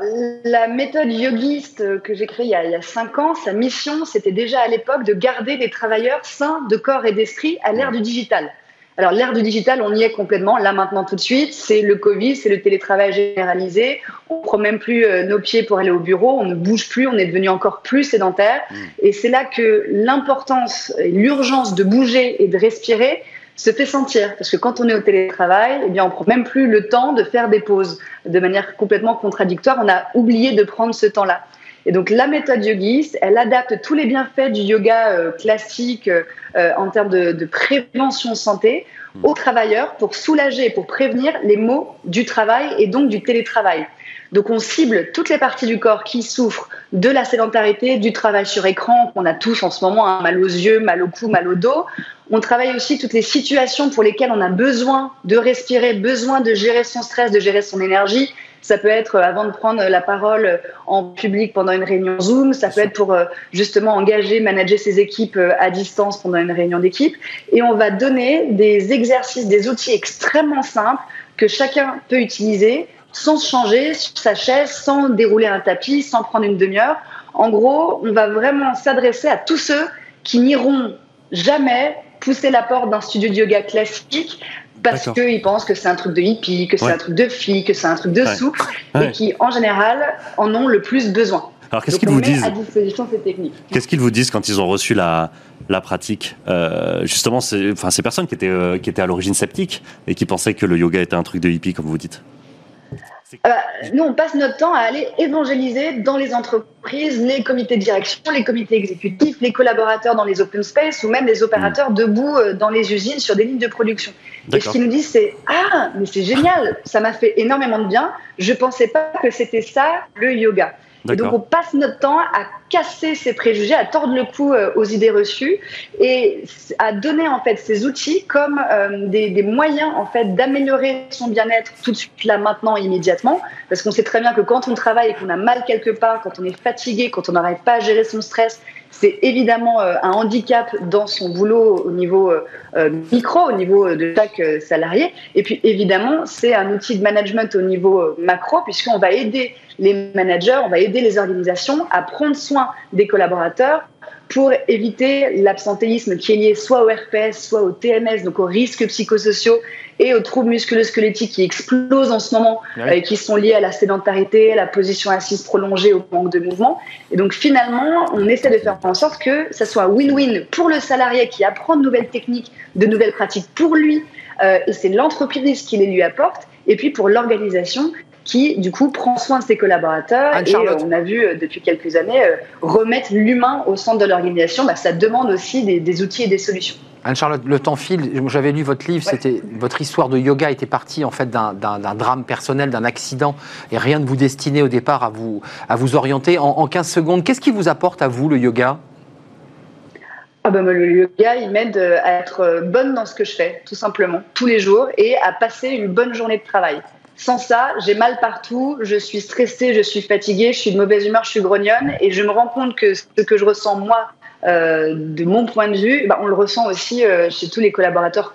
la méthode yogiste euh, que j'ai créée il y, a, il y a cinq ans, sa mission, c'était déjà à l'époque de garder des travailleurs sains de corps et d'esprit à l'ère du digital. Alors, l'ère du digital, on y est complètement, là maintenant tout de suite. C'est le Covid, c'est le télétravail généralisé. On ne prend même plus euh, nos pieds pour aller au bureau, on ne bouge plus, on est devenu encore plus sédentaire. Et c'est là que l'importance et l'urgence de bouger et de respirer se fait sentir. Parce que quand on est au télétravail, eh bien, on prend même plus le temps de faire des pauses. De manière complètement contradictoire, on a oublié de prendre ce temps-là. Et donc, la méthode yogiste, elle adapte tous les bienfaits du yoga euh, classique euh, en termes de, de prévention santé aux travailleurs pour soulager et pour prévenir les maux du travail et donc du télétravail. Donc, on cible toutes les parties du corps qui souffrent de la sédentarité, du travail sur écran qu'on a tous en ce moment, hein, mal aux yeux, mal au cou, mal au dos. On travaille aussi toutes les situations pour lesquelles on a besoin de respirer, besoin de gérer son stress, de gérer son énergie. Ça peut être euh, avant de prendre la parole en public pendant une réunion Zoom. Ça peut être pour euh, justement engager, manager ses équipes euh, à distance pendant une réunion d'équipe. Et on va donner des exercices, des outils extrêmement simples que chacun peut utiliser sans se changer sur sa chaise, sans dérouler un tapis, sans prendre une demi-heure. En gros, on va vraiment s'adresser à tous ceux qui n'iront jamais pousser la porte d'un studio de yoga classique parce qu'ils pensent que c'est un truc de hippie, que c'est un truc de fille, que c'est un truc de souple, et qui, en général, en ont le plus besoin. Alors, qu'est-ce qu'ils vous disent à disposition ces techniques. Qu'est-ce qu'ils vous disent quand ils ont reçu la, la pratique? Euh, Justement, enfin, ces personnes qui étaient, euh, qui étaient à l'origine sceptiques et qui pensaient que le yoga était un truc de hippie, comme vous dites euh, nous, on passe notre temps à aller évangéliser dans les entreprises, les comités de direction, les comités exécutifs, les collaborateurs dans les open space ou même les opérateurs hmm. debout euh, dans les usines sur des lignes de production. Et ce qu'ils nous disent, c'est Ah, mais c'est génial, ça m'a fait énormément de bien. Je ne pensais pas que c'était ça le yoga. Et donc on passe notre temps à casser ces préjugés, à tordre le cou euh, aux idées reçues et à donner en fait ces outils comme euh, des, des, moyens en fait d'améliorer son bien-être tout de suite là maintenant immédiatement parce qu'on sait très bien que quand on travaille et qu'on a mal quelque part, quand on est fatigué, quand on n'arrive pas à gérer son stress, c'est évidemment euh, un handicap dans son boulot au niveau micro, au niveau de chaque salarié. Et puis évidemment, c'est un outil de management au niveau macro puisqu'on va aider les managers, on va aider les organisations à prendre soin des collaborateurs pour éviter l'absentéisme qui est lié soit au RPS, soit au TMS, donc aux risques psychosociaux et aux troubles musculo-squelettiques qui explosent en ce moment et qui sont liés à la sédentarité, à la position assise prolongée, au manque de mouvement. Et donc finalement, on essaie de faire en sorte que ça soit win-win pour le salarié qui apprend de nouvelles techniques, de nouvelles pratiques pour lui, euh, et c'est l'entreprise qui les lui apporte, et puis pour l'organisation qui, du coup, prend soin de ses collaborateurs. et euh, on a vu euh, depuis quelques années euh, remettre l'humain au centre de l'organisation. Bah, ça demande aussi des, outils et des solutions. Anne-Charlotte, le temps file. J'avais lu votre livre, c'était votre histoire de yoga était partie en fait d'un drame personnel, d'un accident, et rien ne vous destinait au départ à vous, à vous orienter. En, 15 secondes, qu'est-ce qui vous apporte à vous le yoga? Ah ben, le yoga, il m'aide à être bonne dans ce que je fais, tout simplement, tous les jours, et à passer une bonne journée de travail. Sans ça, j'ai mal partout, je suis stressée, je suis fatiguée, je suis de mauvaise humeur, je suis grognonne et je me rends compte que ce que je ressens moi, euh, de mon point de vue, bah, on le ressent aussi euh, chez tous les collaborateurs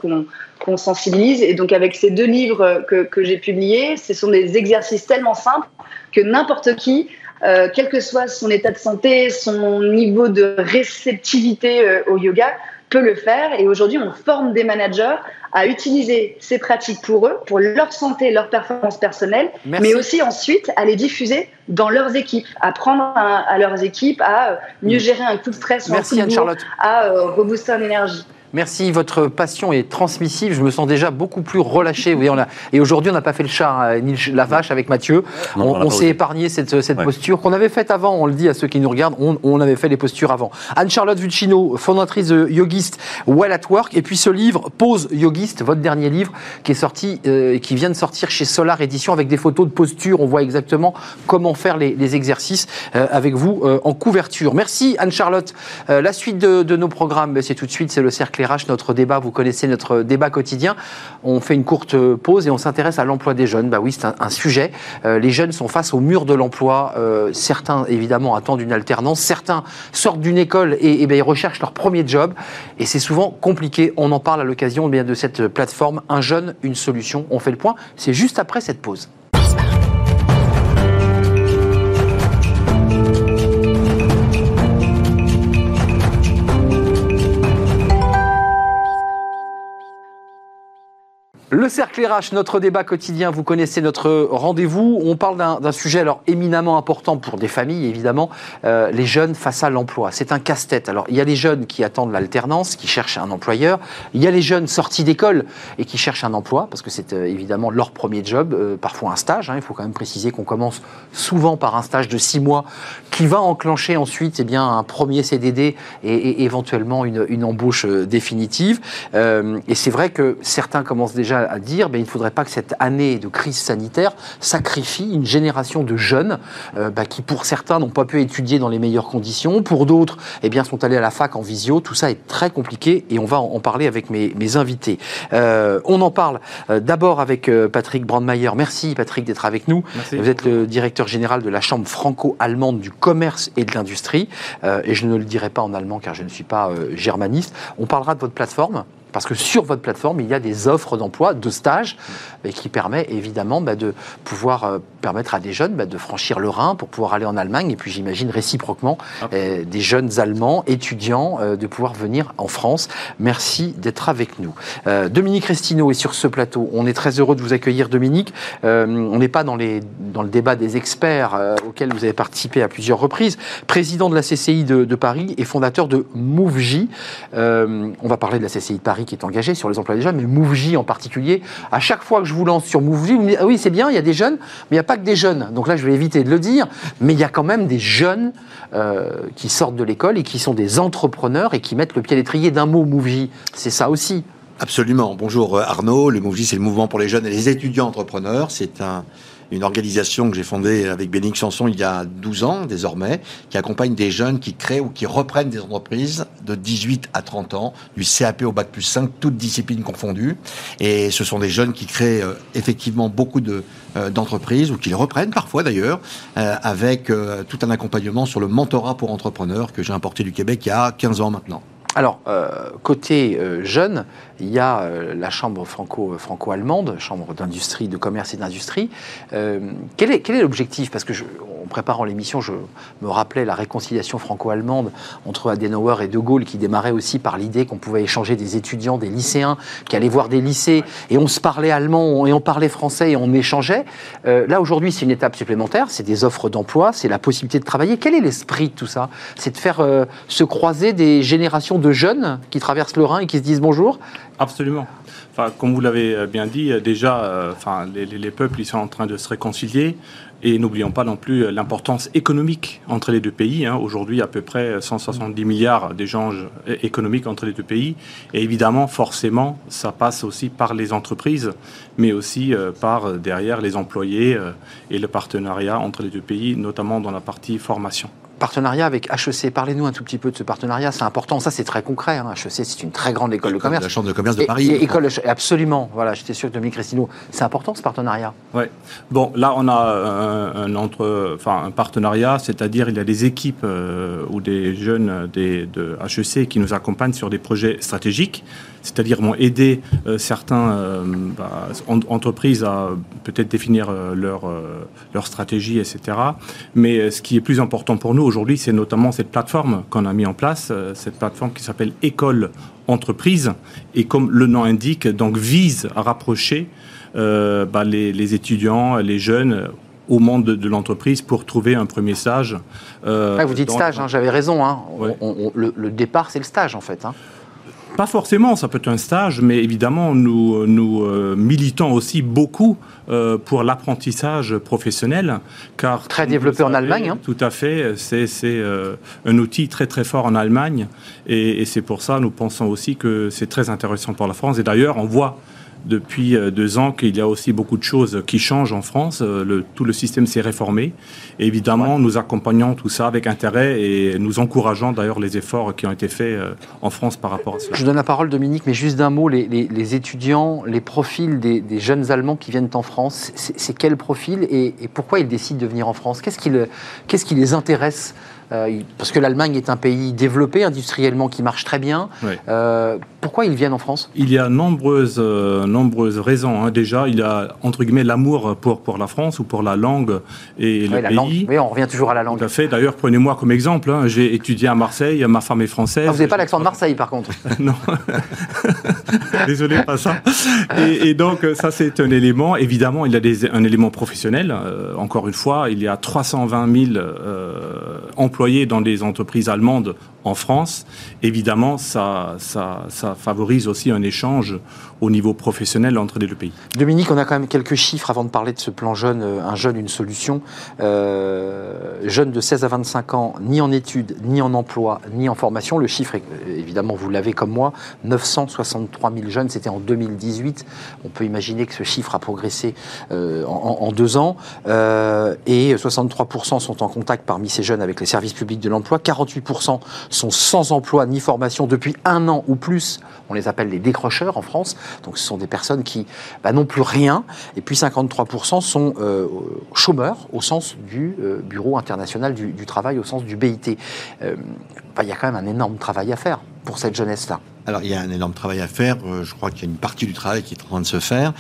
qu'on sensibilise. Et donc avec ces deux livres que, j'ai publiés, ce sont des exercices tellement simples que n'importe qui, euh, quel que soit son état de santé, son niveau de réceptivité au yoga, peut le faire. Et aujourd'hui, on forme des managers à utiliser ces pratiques pour eux, pour leur santé, leur performance personnelle, mais aussi ensuite à les diffuser dans leurs équipes, à prendre à leurs équipes à euh, mieux mm. gérer un coup de stress ou un coup de à euh, rebooster en énergie. Merci, votre passion est transmissive. Je me sens déjà beaucoup plus relâché. on a... Et aujourd'hui, on n'a pas fait le chat, hein, ni la vache avec Mathieu. on, s'est épargné cette, cette posture qu'on avait faite avant. On le dit à ceux qui nous regardent, on, avait fait les postures avant. Anne-Charlotte Vuccino, fondatrice de Yogiste Well at Work. Et puis ce livre, Pause Yogiste, votre dernier livre, qui est sorti, euh, qui vient de sortir chez Solar Édition avec des photos de posture. On voit exactement comment faire les, exercices euh, avec vous euh, en couverture. Merci Anne-Charlotte. la suite de, de nos programmes, ben, c'est tout de suite, c'est le cercle notre débat, vous connaissez notre débat quotidien. On fait une courte pause et on s'intéresse à l'emploi des jeunes. Bah oui, c'est un, sujet. Euh, les jeunes sont face au mur de l'emploi. Euh, certains, évidemment, attendent une alternance. Certains sortent d'une école et, ben, ils recherchent leur premier job. Et c'est souvent compliqué. On en parle à l'occasion eh de cette plateforme Un jeune, une solution. On fait le point. C'est juste après cette pause. Le cercle RH, notre débat quotidien, vous connaissez notre rendez-vous. On parle d'un sujet alors éminemment important pour des familles, évidemment, euh, les jeunes face à l'emploi. C'est un casse-tête. Alors, il y a les jeunes qui attendent l'alternance, qui cherchent un employeur. Il y a les jeunes sortis d'école et qui cherchent un emploi, parce que c'est euh, évidemment leur premier job, euh, parfois un stage. Hein. Il faut quand même préciser qu'on commence souvent par un stage de six mois qui va enclencher ensuite eh bien, un premier CDD et, éventuellement une, une embauche définitive. et c'est vrai que certains commencent déjà à dire ben, il ne faudrait pas que cette année de crise sanitaire sacrifie une génération de jeunes ben, qui, pour certains, n'ont pas pu étudier dans les meilleures conditions, pour d'autres, eh bien, sont allés à la fac en visio. Tout ça est très compliqué et on va en parler avec mes, invités. on en parle d'abord avec Patrick Brandmeier. Merci Patrick d'être avec nous. Vous êtes le directeur général de la Chambre franco-allemande du commerce et de l'industrie. et je ne le dirai pas en allemand car je ne suis pas germaniste. On parlera de votre plateforme parce que sur votre plateforme, il y a des offres d'emploi, de stages, et qui permet évidemment bah, de pouvoir euh, permettre à des jeunes bah, de franchir le Rhin pour pouvoir aller en Allemagne, et puis j'imagine réciproquement ah. euh, des jeunes Allemands étudiants euh, de pouvoir venir en France. Merci d'être avec nous. Dominique Restineau est sur ce plateau. On est très heureux de vous accueillir, Dominique. on n'est pas dans, les, dans le débat des experts auquel vous avez participé à plusieurs reprises. Président de la CCI de, de Paris et fondateur de MoveJ. on va parler de la CCI de Paris qui est engagé sur les emplois des jeunes, mais MoveJ en particulier. À chaque fois que je vous lance sur MoveJ, vous me dites ah oui, c'est bien, il y a des jeunes, mais il n'y a pas que des jeunes. Donc là, je vais éviter de le dire, mais il y a quand même des jeunes euh, qui sortent de l'école et qui sont des entrepreneurs et qui mettent le pied à l'étrier d'un mot MoveJ. C'est ça aussi. Absolument. Bonjour euh, Arnaud. Le MoveJ, c'est le mouvement pour les jeunes et les étudiants entrepreneurs. C'est un une organisation que j'ai fondée avec Bénique Chanson il y a 12 ans désormais, qui accompagne des jeunes qui créent ou qui reprennent des entreprises de 18 à 30 ans, du CAP au bac plus 5, toutes disciplines confondues. Et ce sont des jeunes qui créent euh, effectivement beaucoup euh, d'entreprises ou qui les reprennent parfois d'ailleurs, euh, avec tout un accompagnement sur le mentorat pour entrepreneurs que j'ai importé du Québec il y a 15 ans maintenant. Alors, côté jeune, il y a la chambre franco, franco-allemande, chambre d'industrie, de commerce et d'industrie. est, quel est l'objectif? Parce que en préparant l'émission, je me rappelais la réconciliation franco-allemande entre Adenauer et De Gaulle, qui démarrait aussi par l'idée qu'on pouvait échanger des étudiants, des lycéens, qui allaient voir des lycées, et on se parlait allemand, et on parlait français, et on échangeait. Euh, là, aujourd'hui, c'est une étape supplémentaire, c'est des offres d'emploi, c'est la possibilité de travailler. Quel est l'esprit de tout ça? C'est de faire euh, se croiser des générations de jeunes qui traversent le Rhin et qui se disent bonjour Absolument. Comme vous l'avez bien dit, déjà, enfin, les, les, peuples ils sont en train de se réconcilier. Et n'oublions pas non plus l'importance économique entre les deux pays. Hein. Aujourd'hui, à peu près 170 milliards d'échanges économiques entre les deux pays. Et évidemment, forcément, ça passe aussi par les entreprises, mais aussi euh, par euh, derrière les employés euh, et le partenariat entre les deux pays, notamment dans la partie formation partenariat avec HEC. Parlez-nous un tout petit peu de ce partenariat, c'est important. Ça, c'est très concret. Hein. HEC, c'est une très grande école de commerce. La Chambre de commerce de Paris. école, absolument. Voilà, j'étais sûr que Dominique Cristino, c'est important ce partenariat. Oui. Bon, là, on a un, entre, enfin, un partenariat, c'est-à-dire il y a des équipes euh, ou des jeunes des, de HEC qui nous accompagnent sur des projets stratégiques c'est-à-dire m'ont aidé euh, certains euh, bah, entreprises à peut-être définir euh, leur, leur stratégie, etc. Mais ce qui est plus important pour nous aujourd'hui, c'est notamment cette plateforme qu'on a mis en place, cette plateforme qui s'appelle École Entreprise, et comme le nom indique, donc vise à rapprocher bah, les, étudiants, les jeunes au monde de, l'entreprise pour trouver un premier stage. vous dites stage, hein, j'avais raison. Hein. le, le, départ, c'est le stage en fait. Hein. Pas forcément, ça peut être un stage, mais évidemment, nous, nous euh, militons aussi beaucoup euh, pour l'apprentissage professionnel, car... Très développé en Allemagne. Hein. Tout à fait, c'est euh, un outil très très fort en Allemagne, et, et c'est pour ça, nous pensons aussi que c'est très intéressant pour la France, et d'ailleurs, on voit depuis euh, deux ans qu'il y a aussi beaucoup de choses qui changent en France. Euh, le, tout le système s'est réformé. Et évidemment, nous accompagnons tout ça avec intérêt et nous encourageons d'ailleurs les efforts qui ont été faits euh, en France par rapport à cela. Je donne la parole, Dominique, mais juste d'un mot, les, les, étudiants, les profils des, des, jeunes Allemands qui viennent en France, c'est quel profil et, et, pourquoi ils décident de venir en France? Qu'est-ce qui, les intéresse parce que l'Allemagne est un pays développé industriellement qui marche très bien. Euh, pourquoi ils viennent en France? Il y a nombreuses, euh, nombreuses raisons. Hein. Déjà, il y a entre guillemets l'amour pour, pour la France ou pour la langue et le pays. Oui, on revient toujours à la langue. Tout à fait. D'ailleurs, prenez-moi comme exemple. Hein. J'ai étudié à Marseille. Ma femme est française. Ah, vous n'avez pas l'accent de Marseille, par contre. non. Désolé, pas ça. Et, donc, ça, c'est un élément. Évidemment, il y a des, un élément professionnel. encore une fois, il y a 320 000 emplois dans des entreprises allemandes en France, évidemment, ça, ça, ça favorise aussi un échange au niveau professionnel entre les deux pays. Dominique, on a quand même quelques chiffres avant de parler de ce plan jeune, euh, un jeune, une solution. Euh, jeune de 16 à 25 ans, ni en études, ni en emploi, ni en formation. Le chiffre, évidemment, vous l'avez comme moi, 963 000 jeunes, c'était en 2018. On peut imaginer que ce chiffre a progressé euh, en, deux ans. Euh, et 63% sont en contact parmi ces jeunes avec les services publics de l'emploi. 48% sont sans emploi ni formation depuis un an ou plus. On les appelle les décrocheurs en France. Donc ce sont des personnes qui bah, n'ont plus rien. Et puis 53% sont euh, chômeurs au sens du euh, Bureau international du, travail, au sens du BIT. Euh, il y a quand même un énorme travail à faire pour cette jeunesse-là. Alors, il y a un énorme travail à faire. je crois qu'il y a une partie du travail qui est en train de se faire.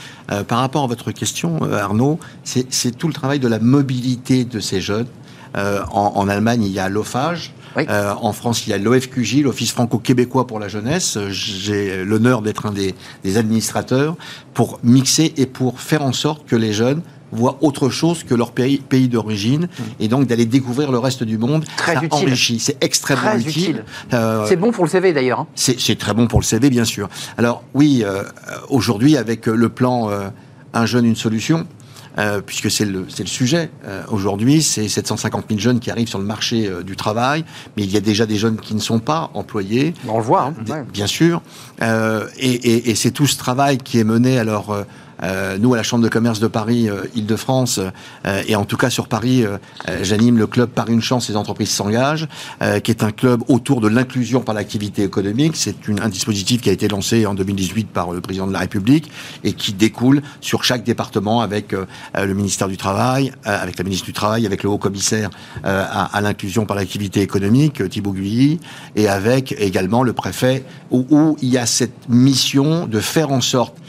par rapport à votre question, Arnaud, c'est tout le travail de la mobilité de ces jeunes. En, en, Allemagne, il y a l'OFAGE, euh, en France, il y a l'OFQJ, l'Office franco-québécois pour la jeunesse. J'ai l'honneur d'être un des, administrateurs pour mixer et pour faire en sorte que les jeunes voient autre chose que leur pays, pays d'origine mmh. et donc d'aller découvrir le reste du monde. Très ça utile. enrichit, c'est extrêmement utile. Euh, c'est bon pour le CV d'ailleurs. Hein. C'est très bon pour le CV bien sûr. Alors oui, euh, aujourd'hui avec le plan Un jeune, une solution, euh, puisque c'est le, le, sujet. Euh, aujourd'hui, c'est 750 000 jeunes qui arrivent sur le marché euh, du travail, mais il y a déjà des jeunes qui ne sont pas employés. On le voit, hein, bien sûr. et, et, et c'est tout ce travail qui est mené alors euh, nous, à la Chambre de commerce de Paris, euh, Île-de-France, euh, et en tout cas sur Paris, j'anime le club Paris Une Chance, les entreprises s'engagent, qui est un club autour de l'inclusion par l'activité économique. C'est un dispositif qui a été lancé en 2018 par le président de la République et qui découle sur chaque département avec le ministère du Travail, avec la ministre du Travail, avec le haut commissaire à, l'inclusion par l'activité économique, Thibault Gully, et avec également le préfet, où, où il y a cette mission de faire en sorte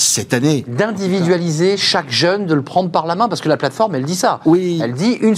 cette année. D'individualiser chaque jeune, de le prendre par la main, parce que la plateforme, elle dit ça. Oui. Elle dit une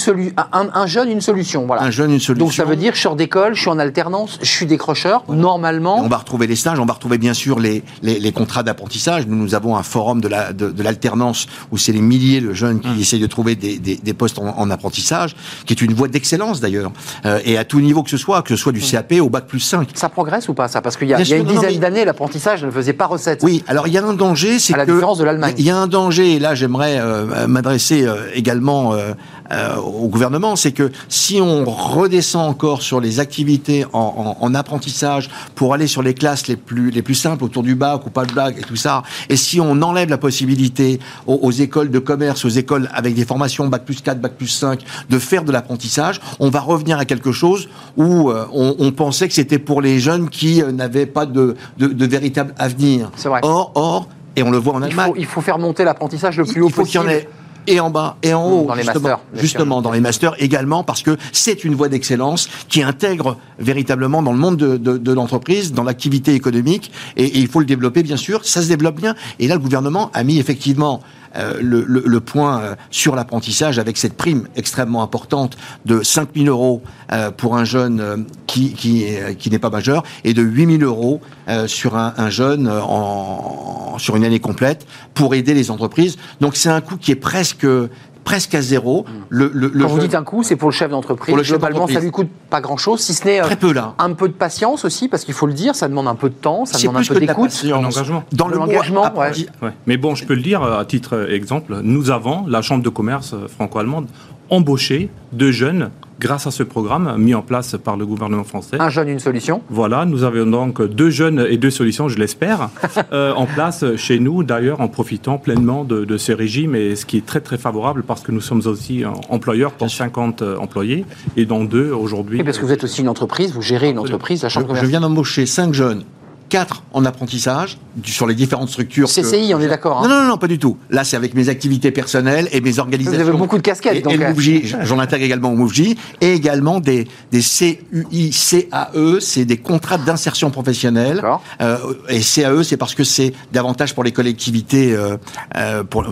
un, un, jeune, une solution. Voilà. Un jeune, une solution. Donc ça veut dire, je sors d'école, je suis en alternance, je suis décrocheur. Normalement. on va retrouver les stages, on va retrouver bien sûr les, les, contrats d'apprentissage. Nous, nous avons un forum de la de, l'alternance où c'est les milliers de jeunes qui hum. essayent de trouver des, des, postes en, apprentissage, qui est une voie d'excellence d'ailleurs. Euh, et à tout niveau que ce soit, que ce soit du hum. CAP au bac plus 5. Ça progresse ou pas ça? Parce qu'il y a, y a une dizaine d'années, l'apprentissage ne faisait pas recette. Oui, alors il y a un danger c'est que de l'Allemagne. Il y a un danger, et là j'aimerais euh, m'adresser euh, également euh, au gouvernement, c'est que si on redescend encore sur les activités en, apprentissage pour aller sur les classes les plus les plus simples autour du bac ou pas de blague et tout ça, et si on enlève la possibilité aux, écoles de commerce, aux écoles avec des formations bac plus 4, bac plus 5, de faire de l'apprentissage, on va revenir à quelque chose où on, pensait que c'était pour les jeunes qui n'avaient pas de, de, de véritable avenir. Vrai. Or, or, et on le voit en Allemagne. Il faut, faire monter l'apprentissage le plus haut possible. Il faut qu'il y en ait et en bas et en haut. Dans les justement, masters. Justement, dans les masters également, parce que c'est une voie d'excellence qui intègre véritablement dans le monde de, de, de l'entreprise, dans l'activité économique, et, et, il faut le développer, bien sûr. Ça se développe bien. Et là, le gouvernement a mis effectivement euh, le, le, le, point euh, sur l'apprentissage avec cette prime extrêmement importante de 5 000 euros euh, pour un jeune qui, qui, qui n'est pas majeur et de 8 000 euros sur un, un jeune en, sur une année complète pour aider les entreprises. Donc c'est un coût qui est presque presque à zéro. Hmm. Le, le, Quand vous dites un coût, c'est pour le chef d'entreprise. Globalement, ça lui coûte pas grand-chose, si ce n'est Très peu, là. un peu de patience aussi, parce qu'il faut le dire, ça demande un peu de temps, ça demande un peu d'écoute. Un engagement. Dans le l'engagement, ouais. Mais bon, je peux le dire à titre exemple, nous avons, la Chambre de commerce franco-allemande, embauché deux jeunes grâce à ce programme mis en place par le gouvernement français. Un jeune, une solution. Voilà, nous avons donc deux jeunes et deux solutions, je l'espère, euh, en place chez nous, d'ailleurs en profitant pleinement de, de, ce régime, et ce qui est très très favorable parce que nous sommes aussi employeurs pour 50 euh, employés, et dont deux aujourd'hui. Oui, parce que vous êtes aussi une entreprise, vous gérez une entreprise, la Chambre je, je viens d'embaucher cinq jeunes 4 en apprentissage sur les différentes structures. CCI, on est d'accord. Hein. Non, non, non, pas du tout. Là, c'est avec mes activités personnelles et mes organisations. Vous avez beaucoup de casquettes. Et, donc... Euh. j'en intègre également au MOVJ, et également des, des CUI, CAE, c'est des contrats d'insertion professionnelle. Euh, et CAE, c'est parce que c'est davantage pour les collectivités, euh, pour,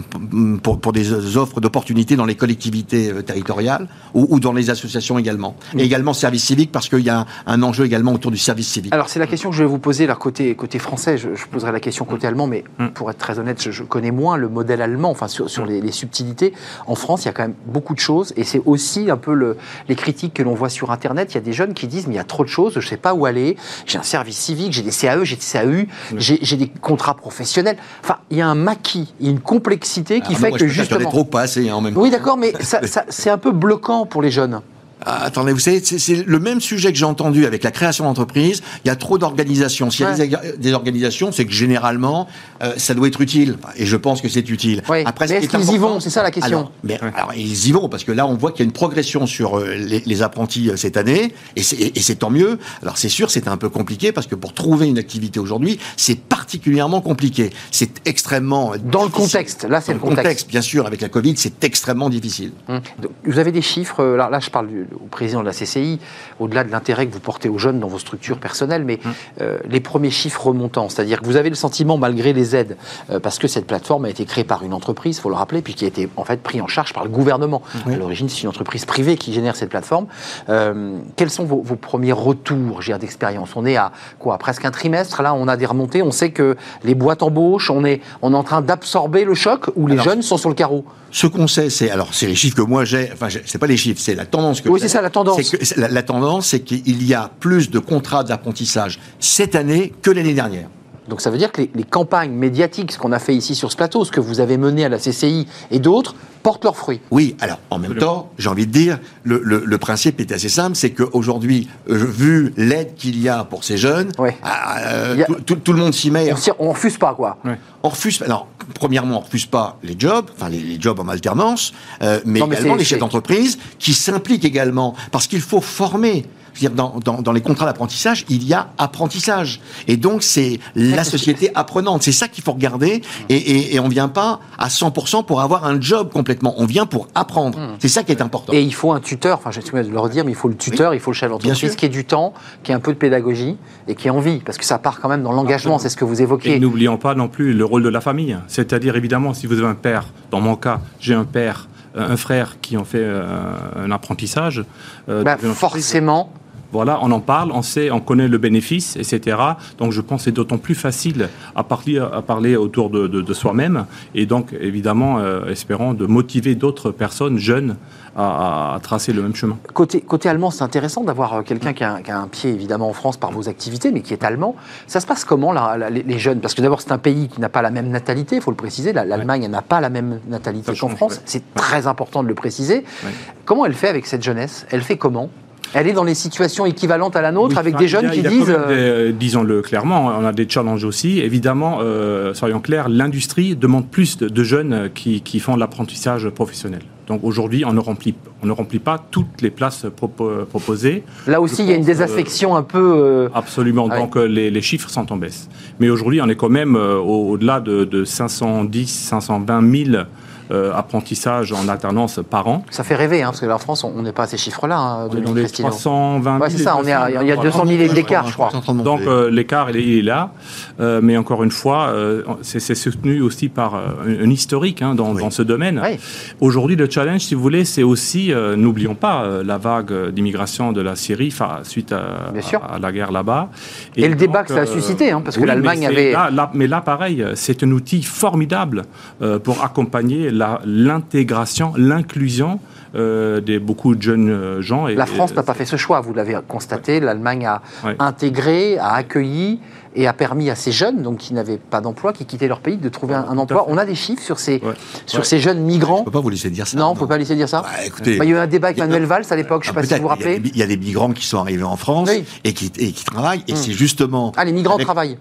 pour, pour, des offres d'opportunités dans les collectivités territoriales ou, ou, dans les associations également. Et également service civique parce qu'il y a un, un, enjeu également autour du service civique. Alors, c'est la question que je vais vous poser, là, côté, côté français, je, je poserai la question côté allemand, mais Mm. pour être très honnête, je, je connais moins le modèle allemand, enfin sur, sur les, les subtilités. En France, il y a quand même beaucoup de choses, et c'est aussi un peu le, les critiques que l'on voit sur Internet. Il y a des jeunes qui disent, mais il y a trop de choses, je ne sais pas où aller, j'ai un service civique, j'ai des CAE, j'ai des CAU, j'ai j'ai des contrats professionnels. Enfin, il y a un maquis, il y a une complexité qui Alors, fait moi, que justement... trop pas assez hein, en même temps. Oui, d'accord, mais ça, ça- c'est un peu bloquant pour les jeunes. Ah, attendez, vous savez, c'est- c'est le même sujet que j'ai entendu avec la création d'entreprise. Il y a trop d'organisations. S'il y a Ouais. des, organisations, c'est que généralement, euh, ça doit être utile. Et je pense que c'est utile. Oui. Après, Mais est-ce est qu'ils y vont? C'est ça la question. Alors, mais, alors, ils y vont parce que là, on voit qu'il y a une progression sur euh, les, les apprentis euh, cette année, et c'est et c'est tant mieux. Alors, c'est sûr, c'est un peu compliqué parce que pour trouver une activité aujourd'hui, c'est particulièrement compliqué. C'est extrêmement euh, Dans le contexte, là, c'est Dans le contexte. bien sûr, avec la Covid, c'est extrêmement difficile. Hum. Donc, Vous avez des chiffres, là, là, je parle du, au président de la CCI, au-delà de l'intérêt que vous portez aux jeunes dans vos structures personnelles, mais euh, les premiers chiffres remontants, c'est-à-dire que vous avez le sentiment, malgré les aides, euh, parce que cette plateforme a été créée par une entreprise, il faut le rappeler, puis qui a été en fait pris en charge par le gouvernement. À l'origine, c'est une entreprise privée qui génère cette plateforme. Euh, quels sont vos, vos premiers retours, d'expérience? On est à quoi? Presque un trimestre, là, on a des remontées, on sait que les boîtes embauchent, on est, on est en train d'absorber le choc, ou les Alors, jeunes sont sur le carreau? Ce qu'on sait, c'est alors c'est les chiffres que moi j'ai. Enfin, c'est pas les chiffres, c'est la tendance que. Oui, c'est ça, la tendance. Que- la, la tendance, c'est qu'il y a plus de contrats d'apprentissage cette année que l'année dernière. Donc ça veut dire que les, les campagnes médiatiques, ce qu'on a fait ici sur ce plateau, ce que vous avez mené à la CCI et d'autres, portent leurs fruits. Oui, alors en même temps, j'ai envie de dire, le, le- le principe est assez simple, c'est qu'aujourd'hui, euh, vu l'aide qu'il y a pour ces jeunes, Ouais. ah, euh, a- tout, tout- tout le monde s'y met. On s'y- On refuse pas, quoi. On refuse. Alors, premièrement, on refuse pas les jobs, enfin les, les jobs en alternance, euh, mais Non, mais également les chefs d'entreprise qui s'impliquent également parce qu'il faut former. Je veux dire, dans, dans- dans les contrats d'apprentissage, il y a apprentissage. Et donc, c'est la société apprenante. C'est ça qu'il faut regarder. Et, et, et on vient pas à 100% pour avoir un job complètement. On vient pour apprendre. C'est ça qui est important. Hmm. Et il faut un tuteur, enfin je suis de le redire, mais il faut le tuteur, il faut le chef Bien d'entreprise sûr. qui ait du temps, qui ait un peu de pédagogie et qui ait envie, parce que ça part quand même dans l'engagement, c'est ce que vous Et évoquez. n'oublions pas non plus le rôle de la famille. C'est-à-dire, évidemment, si vous avez un père, dans mon cas, j'ai un père, euh, un frère qui ont fait euh, un apprentissage. euh, Bah, forcément, Voilà, on en parle, on sait, on connaît le bénéfice, etc. Donc je pense que c'est d'autant plus facile à parler, à parler autour de, de- de soi-même. Et donc, évidemment, euh, espérons de motiver d'autres personnes jeunes à, à tracer le même chemin. côté, côté allemand, c'est intéressant d'avoir euh, quelqu'un qui, a un- qui a un pied évidemment en France par vos activités, mais qui est allemand. Ça se passe comment, là, là, les, les jeunes? Parce que d'abord, c'est un pays qui n'a pas la même natalité, il faut le préciser. La- L'Allemagne n'a pas la même natalité qu'en France. ouais. C'est très important de le préciser. Comment elle fait avec cette jeunesse? Elle fait comment? Elle est dans les situations équivalentes à la nôtre, Oui, avec des jeunes a- qui disent. euh, des- Disons-le clairement, on a des challenges aussi. Évidemment, euh, soyons clairs, l'industrie demande plus de, de jeunes qui, qui font l'apprentissage professionnel. Donc aujourd'hui, on ne remplit, on ne remplit pas toutes les places propo- proposées. Là aussi, il y a une euh, désaffection un peu. euh, Absolument. Donc les, les chiffres sont en baisse. Mais aujourd'hui, on est quand même euh, au- au-delà de, de 510, 520 000 euh, apprentissages en alternance par an. Ça fait rêver, hein, parce que là, en France, on n'est pas à ces chiffres-là. Hein, On est dans Dominique les Castillo. 320 000. Ouais, c'est ça, on est à- il y a 200 000 d'écart, je crois. Donc euh, l'écart, il, est- il est là. Euh, mais encore une fois, euh, c'est soutenu aussi par euh, un, historique hein, dans, Oui. dans ce domaine. Oui. Aujourd'hui, le challenge, si vous voulez, c'est aussi, euh, n'oublions pas, euh, la vague d'immigration de la Syrie suite à, Bien sûr. à la guerre là-bas. Et le donc, débat que ça a suscité, hein, parce que l'Allemagne avait- là- là- mais là, pareil, c'est un outil formidable euh, pour accompagner la- l'intégration, l'inclusion euh, des beaucoup de jeunes euh, gens. Et, La France n'a pas fait ce choix, vous l'avez constaté. L'Allemagne a Ouais. intégré, a accueilli et a permis à ces jeunes, donc qui n'avaient pas d'emploi, qui quittaient leur pays, de trouver un, emploi. On a des chiffres sur ces, Ouais. sur Ouais. ces jeunes Je migrants. peux pas vous laisser dire ça. Non, on ne peut pas laisser dire ça. Bah, écoutez, Bah, il y a eu un débat avec il y a- Manuel Valls à l'époque, je ne sais Ah, pas si vous vous rappelez. Il y, a, il y a des migrants qui sont arrivés en France Oui. et, qui, et qui travaillent. Et c'est justement. Ah, les migrants avec- travaillent.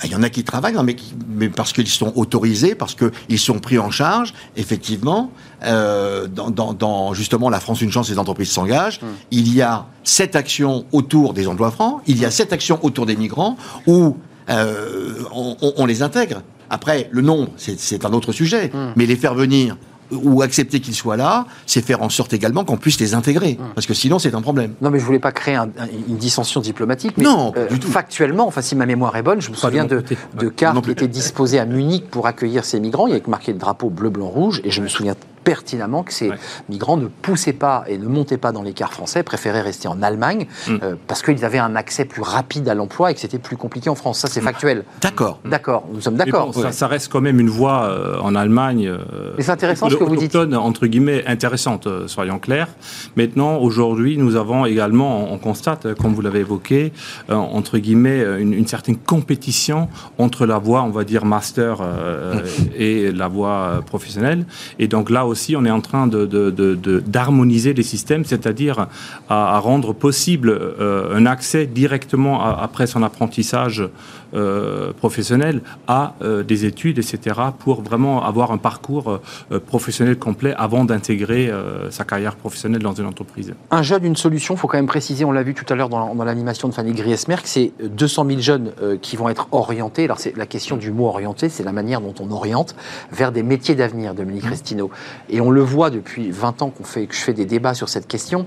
Ah, Il y en a qui travaillent, non, mais, qui- mais parce qu'ils sont autorisés, parce qu'ils sont pris en charge, effectivement, euh, dans, dans- dans, justement la France Une Chance, les entreprises s'engagent. Hmm. Il y a cette action autour des emplois francs, il y a cette action autour des migrants où euh, on, on- on les intègre. Après, le nombre, c'est c'est un autre sujet, Hmm. mais les faire venir ou accepter qu'ils soient là, c'est faire en sorte également qu'on puisse les intégrer, Hmm. parce que sinon c'est un problème. Non, mais je voulais pas créer un- un- une dissension diplomatique. Mais, Non, pas du tout. Factuellement, enfin, si ma mémoire est bonne, je me souviens de de, cars qui étaient disposés à Munich pour accueillir ces migrants. Il y avait marqué le drapeau bleu, blanc, rouge. Et je me souviens pertinemment que ces migrants ne poussaient pas et ne montaient pas dans les cars français, préféraient rester en Allemagne mm. euh, parce qu'ils avaient un accès plus rapide à l'emploi et que c'était plus compliqué en France. Ça, c'est mm. factuel. D'accord. D'accord. Nous sommes d'accord. ça, reste quand même une voie euh, en Allemagne. Mais c'est intéressant ce que vous dites. entre guillemets intéressante, soyons clairs. Maintenant, aujourd'hui, nous avons également, on constate, comme vous l'avez évoqué, entre guillemets, une, une, certaine compétition entre la voie, on va dire master mm. et la voie professionnelle. Et donc là aussi, on est en train d'harmoniser les systèmes, c'est-à-dire à, rendre possible euh, un accès directement après son apprentissage euh, professionnel à euh, des études, etc., pour vraiment avoir un parcours professionnel complet avant d'intégrer sa carrière professionnelle dans une entreprise. Un jeune, une solution, il faut quand même préciser, on l'a vu tout à l'heure dans, l'animation de Fanny Griesmerck, c'est 200 000 jeunes qui vont être orientés. Alors, c'est la question du mot orienté, c'est la manière dont on oriente vers des métiers d'avenir, Dominique mmh. Restino. Et on le voit depuis 20 ans qu'on fait, que je fais des débats sur cette question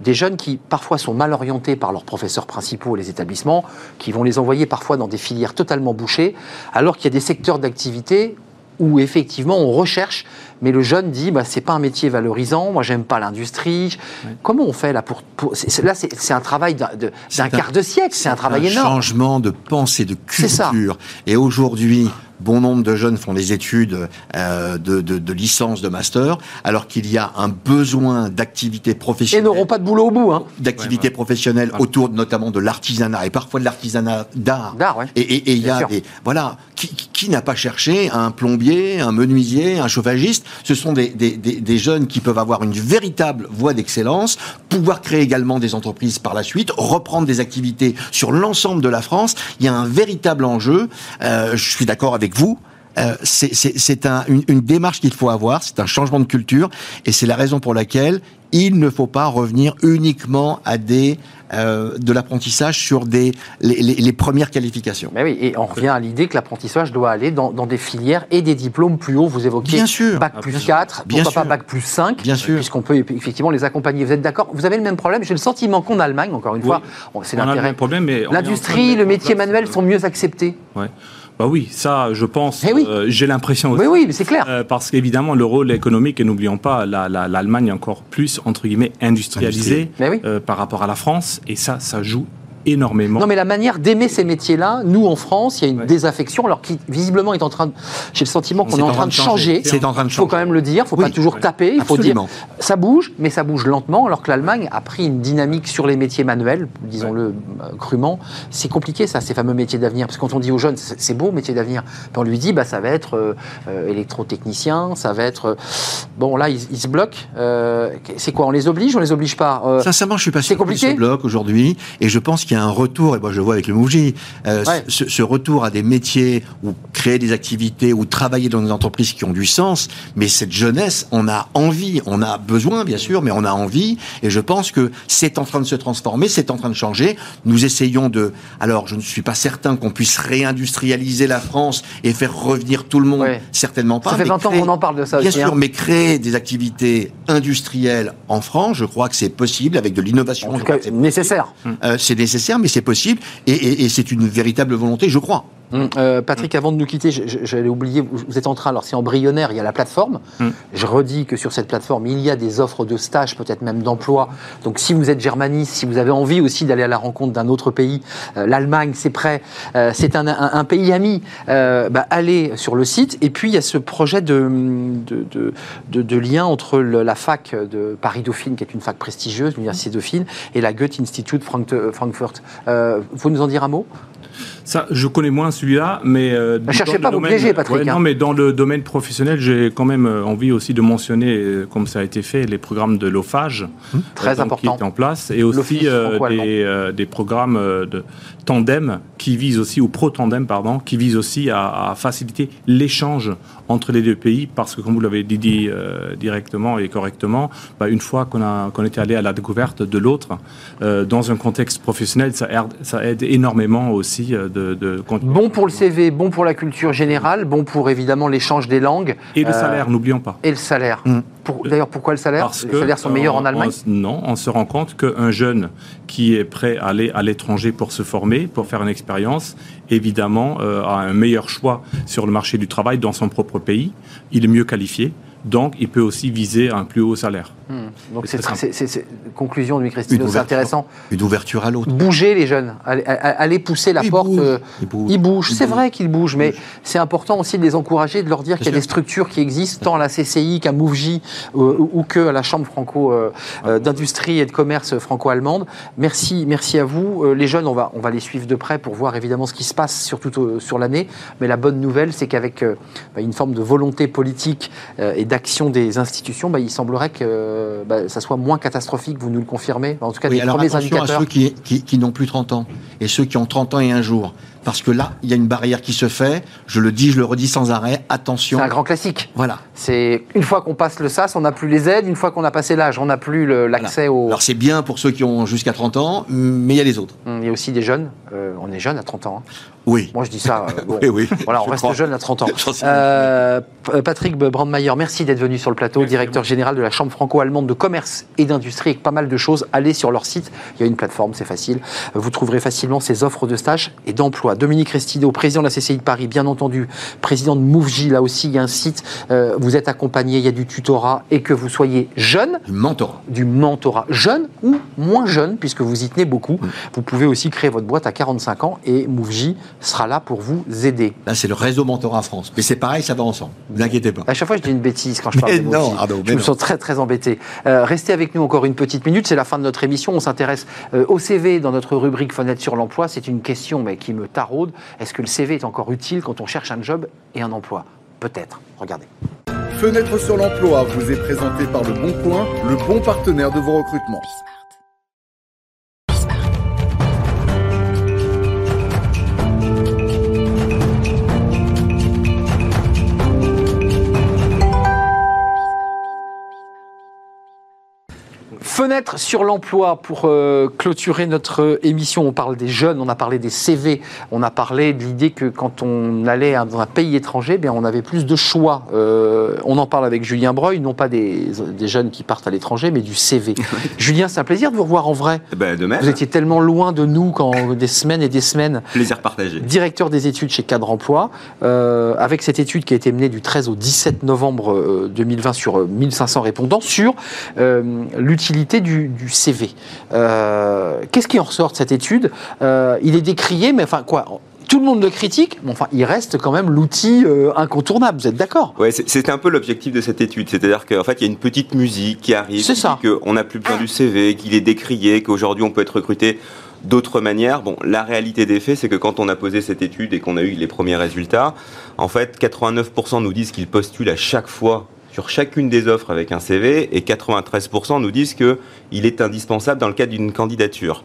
des jeunes qui parfois sont mal orientés par leurs professeurs principaux et les établissements, qui vont les envoyer parfois dans des filières totalement bouchées, alors qu'il y a des secteurs d'activité où effectivement on recherche, mais le jeune dit bah, c'est pas un métier valorisant, moi j'aime pas l'industrie. Comment on fait là pour, là c'est un travail d'un quart de siècle, c'est un travail énorme. Changement de pensée, de culture. Et aujourd'hui, bon nombre de jeunes font des études euh, de, de, licence, de master, alors qu'il y a un besoin d'activité professionnelle. Et n'auront pas de boulot au bout. Hein. D'activité professionnelle autour notamment de l'artisanat et parfois de l'artisanat d'art. D'art, ouais. Et il y a des. Voilà. Qui, qui n'a pas cherché un plombier, un menuisier, un chauffagiste Ce sont des, jeunes qui peuvent avoir une véritable voie d'excellence, pouvoir créer également des entreprises par la suite, reprendre des activités sur l'ensemble de la France. Il y a un véritable enjeu. Euh, je suis d'accord avec vous. Euh, c'est un, une, une, démarche qu'il faut avoir, c'est un changement de culture, et c'est la raison pour laquelle il ne faut pas revenir uniquement à des euh, de l'apprentissage sur des les, les, les, premières qualifications. Mais oui, et on revient à l'idée que l'apprentissage doit aller dans, dans, des filières et des diplômes plus hauts. Vous évoquez bien sûr. bac plus 4, bien pourquoi sûr. pas bac plus 5, bien sûr. puisqu'on peut effectivement les accompagner. Vous êtes d'accord? Vous avez le même problème? J'ai le sentiment qu'en Allemagne, encore une oui. fois, c'est l'intérêt. L'industrie, le métier manuel sont mieux acceptés. Ouais. Bah oui, ça, je pense, eh euh, j'ai l'impression aussi. Oui, oui, mais c'est clair. Euh, parce qu'évidemment, le rôle économique, et n'oublions pas, l'Allemagne la, est encore plus, entre guillemets, industrialisée oui. euh, par rapport à la France, et ça, ça joue énormément. Non, mais la manière d'aimer ces métiers-là, nous en France, il y a une ouais. désaffection, alors qui visiblement est en train de. J'ai le sentiment qu'on est, est, en train de changer. C'est en train de changer. Il faut quand même le dire, il ne faut oui, pas toujours oui, taper, il faut dire. Ça bouge, mais ça bouge lentement, alors que l'Allemagne a pris une dynamique sur les métiers manuels, disons-le euh, crûment. C'est compliqué, ça, ces fameux métiers d'avenir. Parce que quand on dit aux jeunes, c'est beau, métier d'avenir, on lui dit, bah, ça va être euh, euh, électrotechnicien, ça va être. bon, là, ils, ils se bloquent. Euh, c'est quoi On les oblige On les oblige pas Sincèrement, je suis pas sûr qu'ils se bloquent aujourd'hui, et je pense qu'il y a un retour, et moi je le vois avec le Mouji, euh, ouais. ce, ce, retour à des métiers ou créer des activités ou travailler dans des entreprises qui ont du sens, mais cette jeunesse, on a envie, on a besoin bien sûr, mais on a envie, et je pense que c'est en train de se transformer, c'est en train de changer. Nous essayons de, alors je ne suis pas certain qu'on puisse réindustrialiser la France et faire revenir tout le monde, ouais. certainement pas. Ça fait 20 ans qu'on en parle de ça bien aussi. Bien sûr, hein. mais créer des activités industrielles en France, je crois que c'est possible avec de l'innovation. En tout cas, nécessaire. Euh, c'est nécessaire, mais c'est possible, et, c'est une véritable volonté, je crois. Hum, euh, Patrick, avant de nous quitter, j'allais oublier, vous êtes en train, alors c'est embryonnaire, il y a la plateforme. Hum. Je redis que sur cette plateforme, il y a des offres de stage, peut-être même d'emploi. Donc si vous êtes germaniste, si vous avez envie aussi d'aller à la rencontre d'un autre pays, euh, l'Allemagne, c'est prêt, euh, c'est un, un, un, pays ami, bah, allez sur le site. Et puis il y a ce projet de, de, de, de, de lien entre le, la fac de Paris-Dauphine, qui est une fac prestigieuse, l'Université Dauphine, et la Goethe Institute Frankfurt. Vous nous en dire un mot? Ça, je connais moins celui-là, mais euh, ne cherchez pas à vous piéger, Patrick. Ouais, hein. Non, mais dans le domaine professionnel, j'ai quand même euh, envie aussi de mentionner, euh, comme ça a été fait, les programmes de l'OFAGE, très euh, important, qui est en place, et aussi des, des, programmes de tandem qui visent aussi, ou pro-tandem, pardon, qui visent aussi à, à faciliter l'échange entre les deux pays, parce que comme vous l'avez dit, dit euh, directement et correctement, bah, une fois qu'on a qu'on était allé à la découverte de l'autre, euh, dans un contexte professionnel, ça aide, ça aide énormément aussi de, de continuer. Bon pour le CV, bon pour la culture générale, bon pour évidemment l'échange des langues. Et le salaire, euh, n'oublions pas. Et le salaire. Mmh. Pour, D'ailleurs, pourquoi le salaire? Parce Les que, salaires sont meilleurs en Allemagne? on, Non, on se rend compte qu'un jeune qui est prêt à aller à l'étranger pour se former, pour faire une expérience, évidemment, euh, a un meilleur choix sur le marché du travail dans son propre pays. Il est mieux qualifié Donc, il peut aussi viser un plus haut salaire. Hmm. Donc C'est conclusion de Christine, Une c'est intéressant. Une ouverture à l'autre. Bouger les jeunes, aller, aller pousser la Ils porte. bougent. euh, Ils bougent. Ils bougent, c'est vrai qu'ils bougent, mais c'est important aussi de les encourager, de leur dire qu'il y a sûr. des structures qui existent, tant à la CCI qu'à Mouvji euh, ou, ou que à la Chambre franco euh, euh, d'industrie et de commerce franco-allemande. Merci, merci à vous. Les jeunes, on va, on va les suivre de près pour voir évidemment ce qui se passe, surtout sur l'année. Mais la bonne nouvelle, c'est qu'avec euh, bah, une forme de volonté politique euh, et d'action des institutions, bah, il semblerait que bah, ça soit moins catastrophique. Vous nous le confirmez En tout cas, Oui, des alors premiers attention à indicateurs. ceux qui, qui, qui n'ont plus 30 ans et ceux qui ont 30 ans et un jour. Parce que là, il y a une barrière qui se fait. Je le dis, je le redis sans arrêt. Attention. C'est un grand classique. Voilà. C'est une fois qu'on passe le SAS, on n'a plus les aides. Une fois qu'on a passé l'âge, on n'a plus l'accès au. Alors c'est bien pour ceux qui ont jusqu'à 30 ans, mais il y a les autres. Hum, Il y a aussi des jeunes. Euh, on est jeune à 30 ans. hein. Oui. Moi, je dis ça. euh, bon. Oui, oui. Voilà, on Je reste crois. jeune à 30 ans. Euh, Patrick Brandmeier, merci d'être venu sur le plateau, directeur général de la Chambre franco-allemande de commerce et d'industrie, avec pas mal de choses. Allez sur leur site, il y a une plateforme, c'est facile. Vous trouverez facilement ces offres de stage et d'emploi. Dominique Restido, président de la CCI de Paris, bien entendu, président de Mouvji, là aussi, il y a un site. Euh, vous êtes accompagné, il y a du tutorat et que vous soyez jeune, Du mentorat. du mentorat jeune ou moins jeune, puisque vous y tenez beaucoup. Mm. Vous pouvez aussi créer votre boîte à 45 ans et Mouvji sera là pour vous aider. Là, c'est le réseau mentorat France. Mais c'est pareil, ça va ensemble. Ne vous inquiétez pas. À chaque fois, je dis une bêtise quand je parle Mais de non, Je mais me non. sens très très embêté. Euh, restez avec nous encore une petite minute. C'est la fin de notre émission. On s'intéresse euh, au CV dans notre rubrique Fenêtre sur l'emploi. C'est une question mais qui me taraude. Est-ce que le CV est encore utile quand on cherche un job et un emploi? Peut-être. Regardez. Fenêtre sur l'emploi vous est présenté par Le Bon Coin, le bon partenaire de vos recrutements. Fenêtre sur l'emploi pour euh, clôturer notre euh, émission. On parle des jeunes, on a parlé des CV, on a parlé de l'idée que quand on allait dans un pays étranger, bien, on avait plus de choix. Euh, on en parle avec Julien Breuil, non pas des, des jeunes qui partent à l'étranger, mais du CV. Julien, c'est un plaisir de vous revoir en vrai. Ben, de même, Vous étiez tellement loin de nous quand des semaines et des semaines plaisir partagé. directeur des études chez Cadre Emploi, euh, avec cette étude qui a été menée du 13 au 17 novembre euh, 2020 sur euh, 1500 répondants, sur euh, du, du CV. Euh, Qu'est-ce qui en ressort de cette étude? Euh, Il est décrié, mais enfin quoi tout le monde le critique, mais enfin, il reste quand même l'outil euh, incontournable, vous êtes d'accord? C'est- c'était un peu l'objectif de cette étude. C'est-à-dire qu'en fait, il y a une petite musique qui arrive, qui ça. dit qu'on n'a plus besoin du CV, qu'il est décrié, qu'aujourd'hui on peut être recruté d'autres manières. Bon, la réalité des faits, c'est que quand on a posé cette étude et qu'on a eu les premiers résultats, en fait, 89% nous disent qu'ils postulent à chaque fois sur chacune des offres avec un CV et 93% nous disent qu'il est indispensable dans le cadre d'une candidature.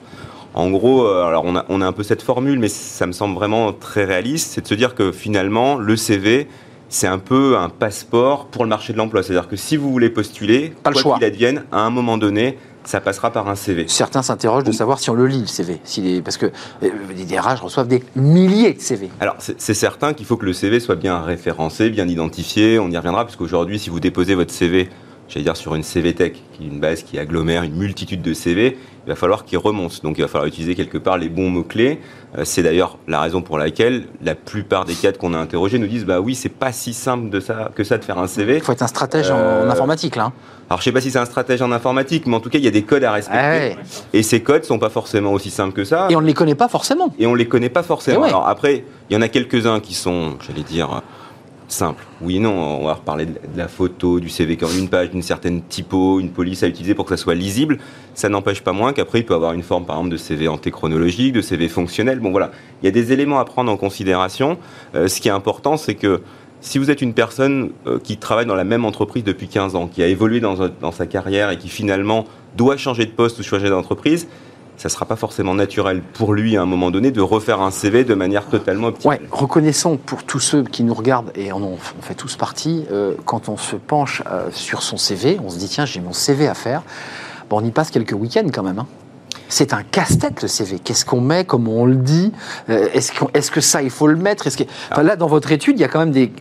En gros, euh, alors on a, on a un peu cette formule, mais ça me semble vraiment très réaliste, c'est de se dire que finalement, le CV, c'est un peu un passeport pour le marché de l'emploi. C'est-à-dire que si vous voulez postuler, Pas quoi qu'il advienne, à un moment donné, ça passera par un CV. Certains s'interrogent de savoir si on le lit, le CV. Parce que euh, les DRH reçoivent des milliers de CV. Alors, c'est certain qu'il faut que le CV soit bien référencé, bien identifié. On y reviendra, puisqu'aujourd'hui, si vous déposez votre CV, j'allais dire sur une CV Tech, qui est une base qui agglomère une multitude de CV, il va falloir qu'il remonte. Donc, il va falloir utiliser quelque part les bons mots-clés. Euh, c'est d'ailleurs la raison pour laquelle la plupart des cadres qu'on a interrogés nous disent Bah oui, c'est pas si simple de ça, que ça de faire un CV. Il faut être un stratège en- Euh, en informatique, là. Alors, je sais pas si c'est un stratège en informatique, mais en tout cas, il y a des codes à respecter. Ah ouais. Et ces codes sont pas forcément aussi simples que ça. Et on ne les connaît pas forcément. et on les connaît pas forcément. Eh ouais. Alors après, il y en a quelques-uns qui sont, j'allais dire, euh, simples. Oui et non, on va reparler de la photo, du CV comme une page, d'une certaine typo, une police à utiliser pour que ça soit lisible. Ça n'empêche pas moins qu'après, il peut avoir une forme, par exemple, de CV antéchronologique, de CV fonctionnel. Bon voilà, il y a des éléments à prendre en considération. Euh, ce qui est important, c'est que si vous êtes une personne euh, qui travaille dans la même entreprise depuis 15 ans, qui a évolué dans, dans sa carrière et qui finalement doit changer de poste ou changer d'entreprise, ça ne sera pas forcément naturel pour lui à un moment donné de refaire un CV de manière totalement optimale. Ouais, reconnaissons pour tous ceux qui nous regardent, et on fait tous partie, euh, quand on se penche euh, sur son CV, on se dit tiens, j'ai mon CV à faire. Bon, on y passe quelques week-ends quand même. hein. C'est un casse-tête le CV. Qu'est-ce qu'on met? Comment on le dit? Euh, Est-ce que ça, il faut le mettre? Est-ce que... enfin, Là, dans votre étude, il y a quand même des,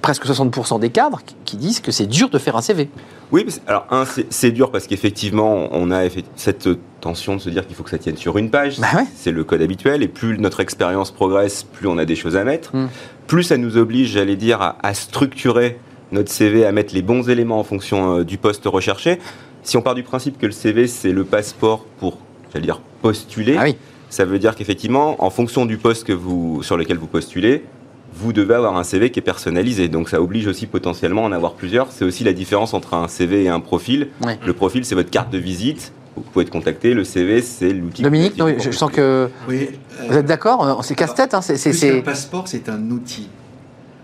presque 60% des cadres qui- disent que c'est dur de faire un CV. Oui, alors un, c'est- dur parce qu'effectivement, on a cette tension de se dire qu'il faut que ça tienne sur une page. Bah ouais. C'est le code habituel. Et plus notre expérience progresse, plus on a des choses à mettre. Mm. Plus ça nous oblige, j'allais dire, à, à structurer notre CV à mettre les bons éléments en fonction euh, du poste recherché. Si on part du principe que le CV, c'est le passeport pour, j'allais dire, postuler, Ah oui. ça veut dire qu'effectivement, en fonction du poste que vous, sur lequel vous postulez, vous devez avoir un CV qui est personnalisé. Donc ça oblige aussi potentiellement à en avoir plusieurs. C'est aussi la différence entre un CV et un profil. Ouais. Le profil, c'est votre carte de visite. Vous pouvez être contacté. Le CV, c'est l'outil. Dominique, non, je, sens que Oui, vous êtes d'accord Euh, C'est casse-tête, hein, c'est- c'est- passeport, c'est un outil.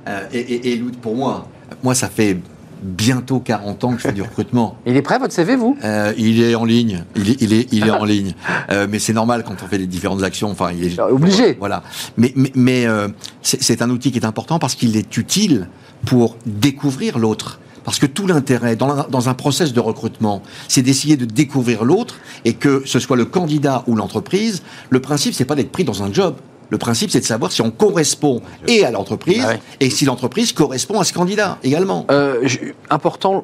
Euh, et et- pour moi, moi, ça fait bientôt 40 ans que je fais du recrutement. Il est prêt votre CV, vous? Euh, il est en ligne. Il est, il est, il est en ligne. Euh, mais c'est normal quand on fait les différentes actions. Enfin, il est Obligé. Voilà. Mais, mais, mais euh, c'est un outil qui est important parce qu'il est utile pour découvrir l'autre. Parce que tout l'intérêt dans, un- dans un process de recrutement, c'est d'essayer de découvrir l'autre et que ce soit le candidat ou l'entreprise. Le principe, c'est pas d'être pris dans un job. Le principe, c'est de savoir si on correspond et à l'entreprise Ah ouais. et si l'entreprise correspond à ce candidat également. Euh, je- important,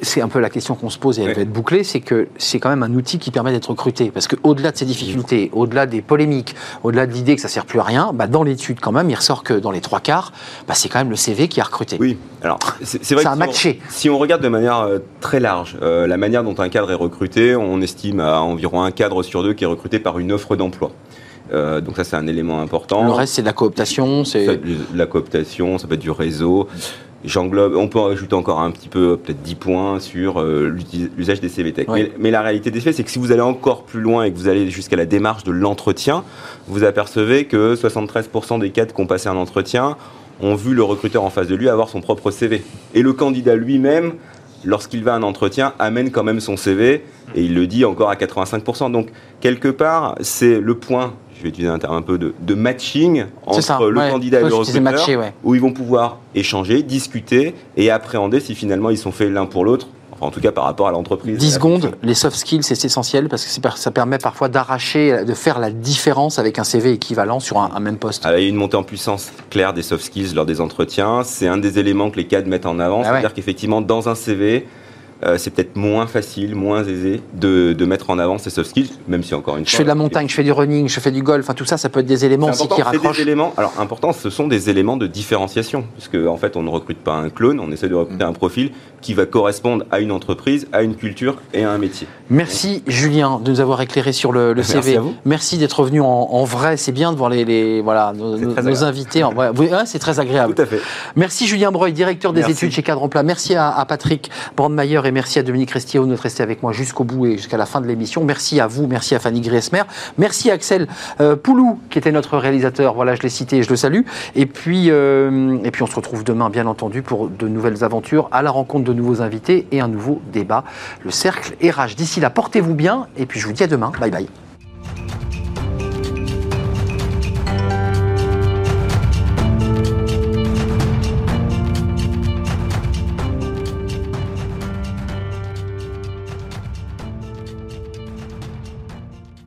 c'est un peu la question qu'on se pose et elle Ouais. va être bouclée, c'est que c'est quand même un outil qui permet d'être recruté. Parce qu'au-delà de ces difficultés, au-delà des polémiques, au-delà de l'idée que ça sert plus à rien, bah, dans l'étude quand même, il ressort que dans les trois quarts, bah, c'est quand même le CV qui a recruté. Oui, alors c'est vrai Ça que a si on- matché. Si on regarde de manière euh, très large, euh, la manière dont un cadre est recruté, on estime à environ un cadre sur deux qui est recruté par une offre d'emploi. Euh, donc ça c'est un élément important. Le reste, c'est de la cooptation, c'est... de la cooptation, ça peut être du réseau. J'englobe, on peut en rajouter encore un petit peu, peut-être 10 points sur euh, l'usage des CVTech. Ouais. Mais, mais la réalité des faits, c'est que si vous allez encore plus loin et que vous allez jusqu'à la démarche de l'entretien, vous apercevez que 73% des cadres qui ont passé un entretien ont vu le recruteur en face de lui avoir son propre CV. Et le candidat lui-même, lorsqu'il va à un entretien, amène quand même son CV et il le dit encore à 85%. Donc, quelque part, c'est le point, je vais utiliser un terme un peu de, de matching entre ça, le ouais. candidat et le recruteur ouais. où ils vont pouvoir échanger, discuter et appréhender si finalement ils sont faits l'un pour l'autre, enfin en tout cas par rapport à l'entreprise. 10 secondes, les soft skills, c'est essentiel parce que ça permet parfois d'arracher, de faire la différence avec un CV équivalent sur un, un même poste. Ah, Il y a une montée en puissance claire des soft skills lors des entretiens. C'est un des éléments que les cadres mettent en avant. Ah C'est-à-dire ouais. qu'effectivement, dans un CV, euh, c'est peut-être moins facile, moins aisé de, de mettre en avant ces soft skills, même si encore une Je fois. fais de la montagne, je fais du running, je fais du golf, enfin tout ça, ça peut être des éléments aussi qui raccrochent. des éléments. Alors important, ce sont des éléments de différenciation, qu'en en fait, on ne recrute pas un clone, on essaie de Mm. recruter un profil qui va correspondre à une entreprise, à une culture et à un métier. Merci Julien de nous avoir éclairé sur le, le Merci CV. à vous. Merci d'être venu en, en vrai. C'est bien de voir les, les- voilà nos, invités. En vrai. Oui, hein, c'est très agréable. Tout à fait. Merci Julien Breuil, directeur des Merci. études chez Cadre Emploi. Merci à, à Patrick Brandmeier et merci à Dominique Restier d'être resté avec moi jusqu'au bout et jusqu'à la fin de l'émission. Merci à vous, merci à Fanny Griesmer, merci à Axel euh, Poulou qui était notre réalisateur. Voilà, je l'ai cité et je le salue. Et puis, euh, et puis on se retrouve demain, bien entendu, pour de nouvelles aventures, à la rencontre de nouveaux invités et un nouveau débat. Le cercle RH. D'ici là, portez-vous bien et puis je vous dis à demain. Bye bye.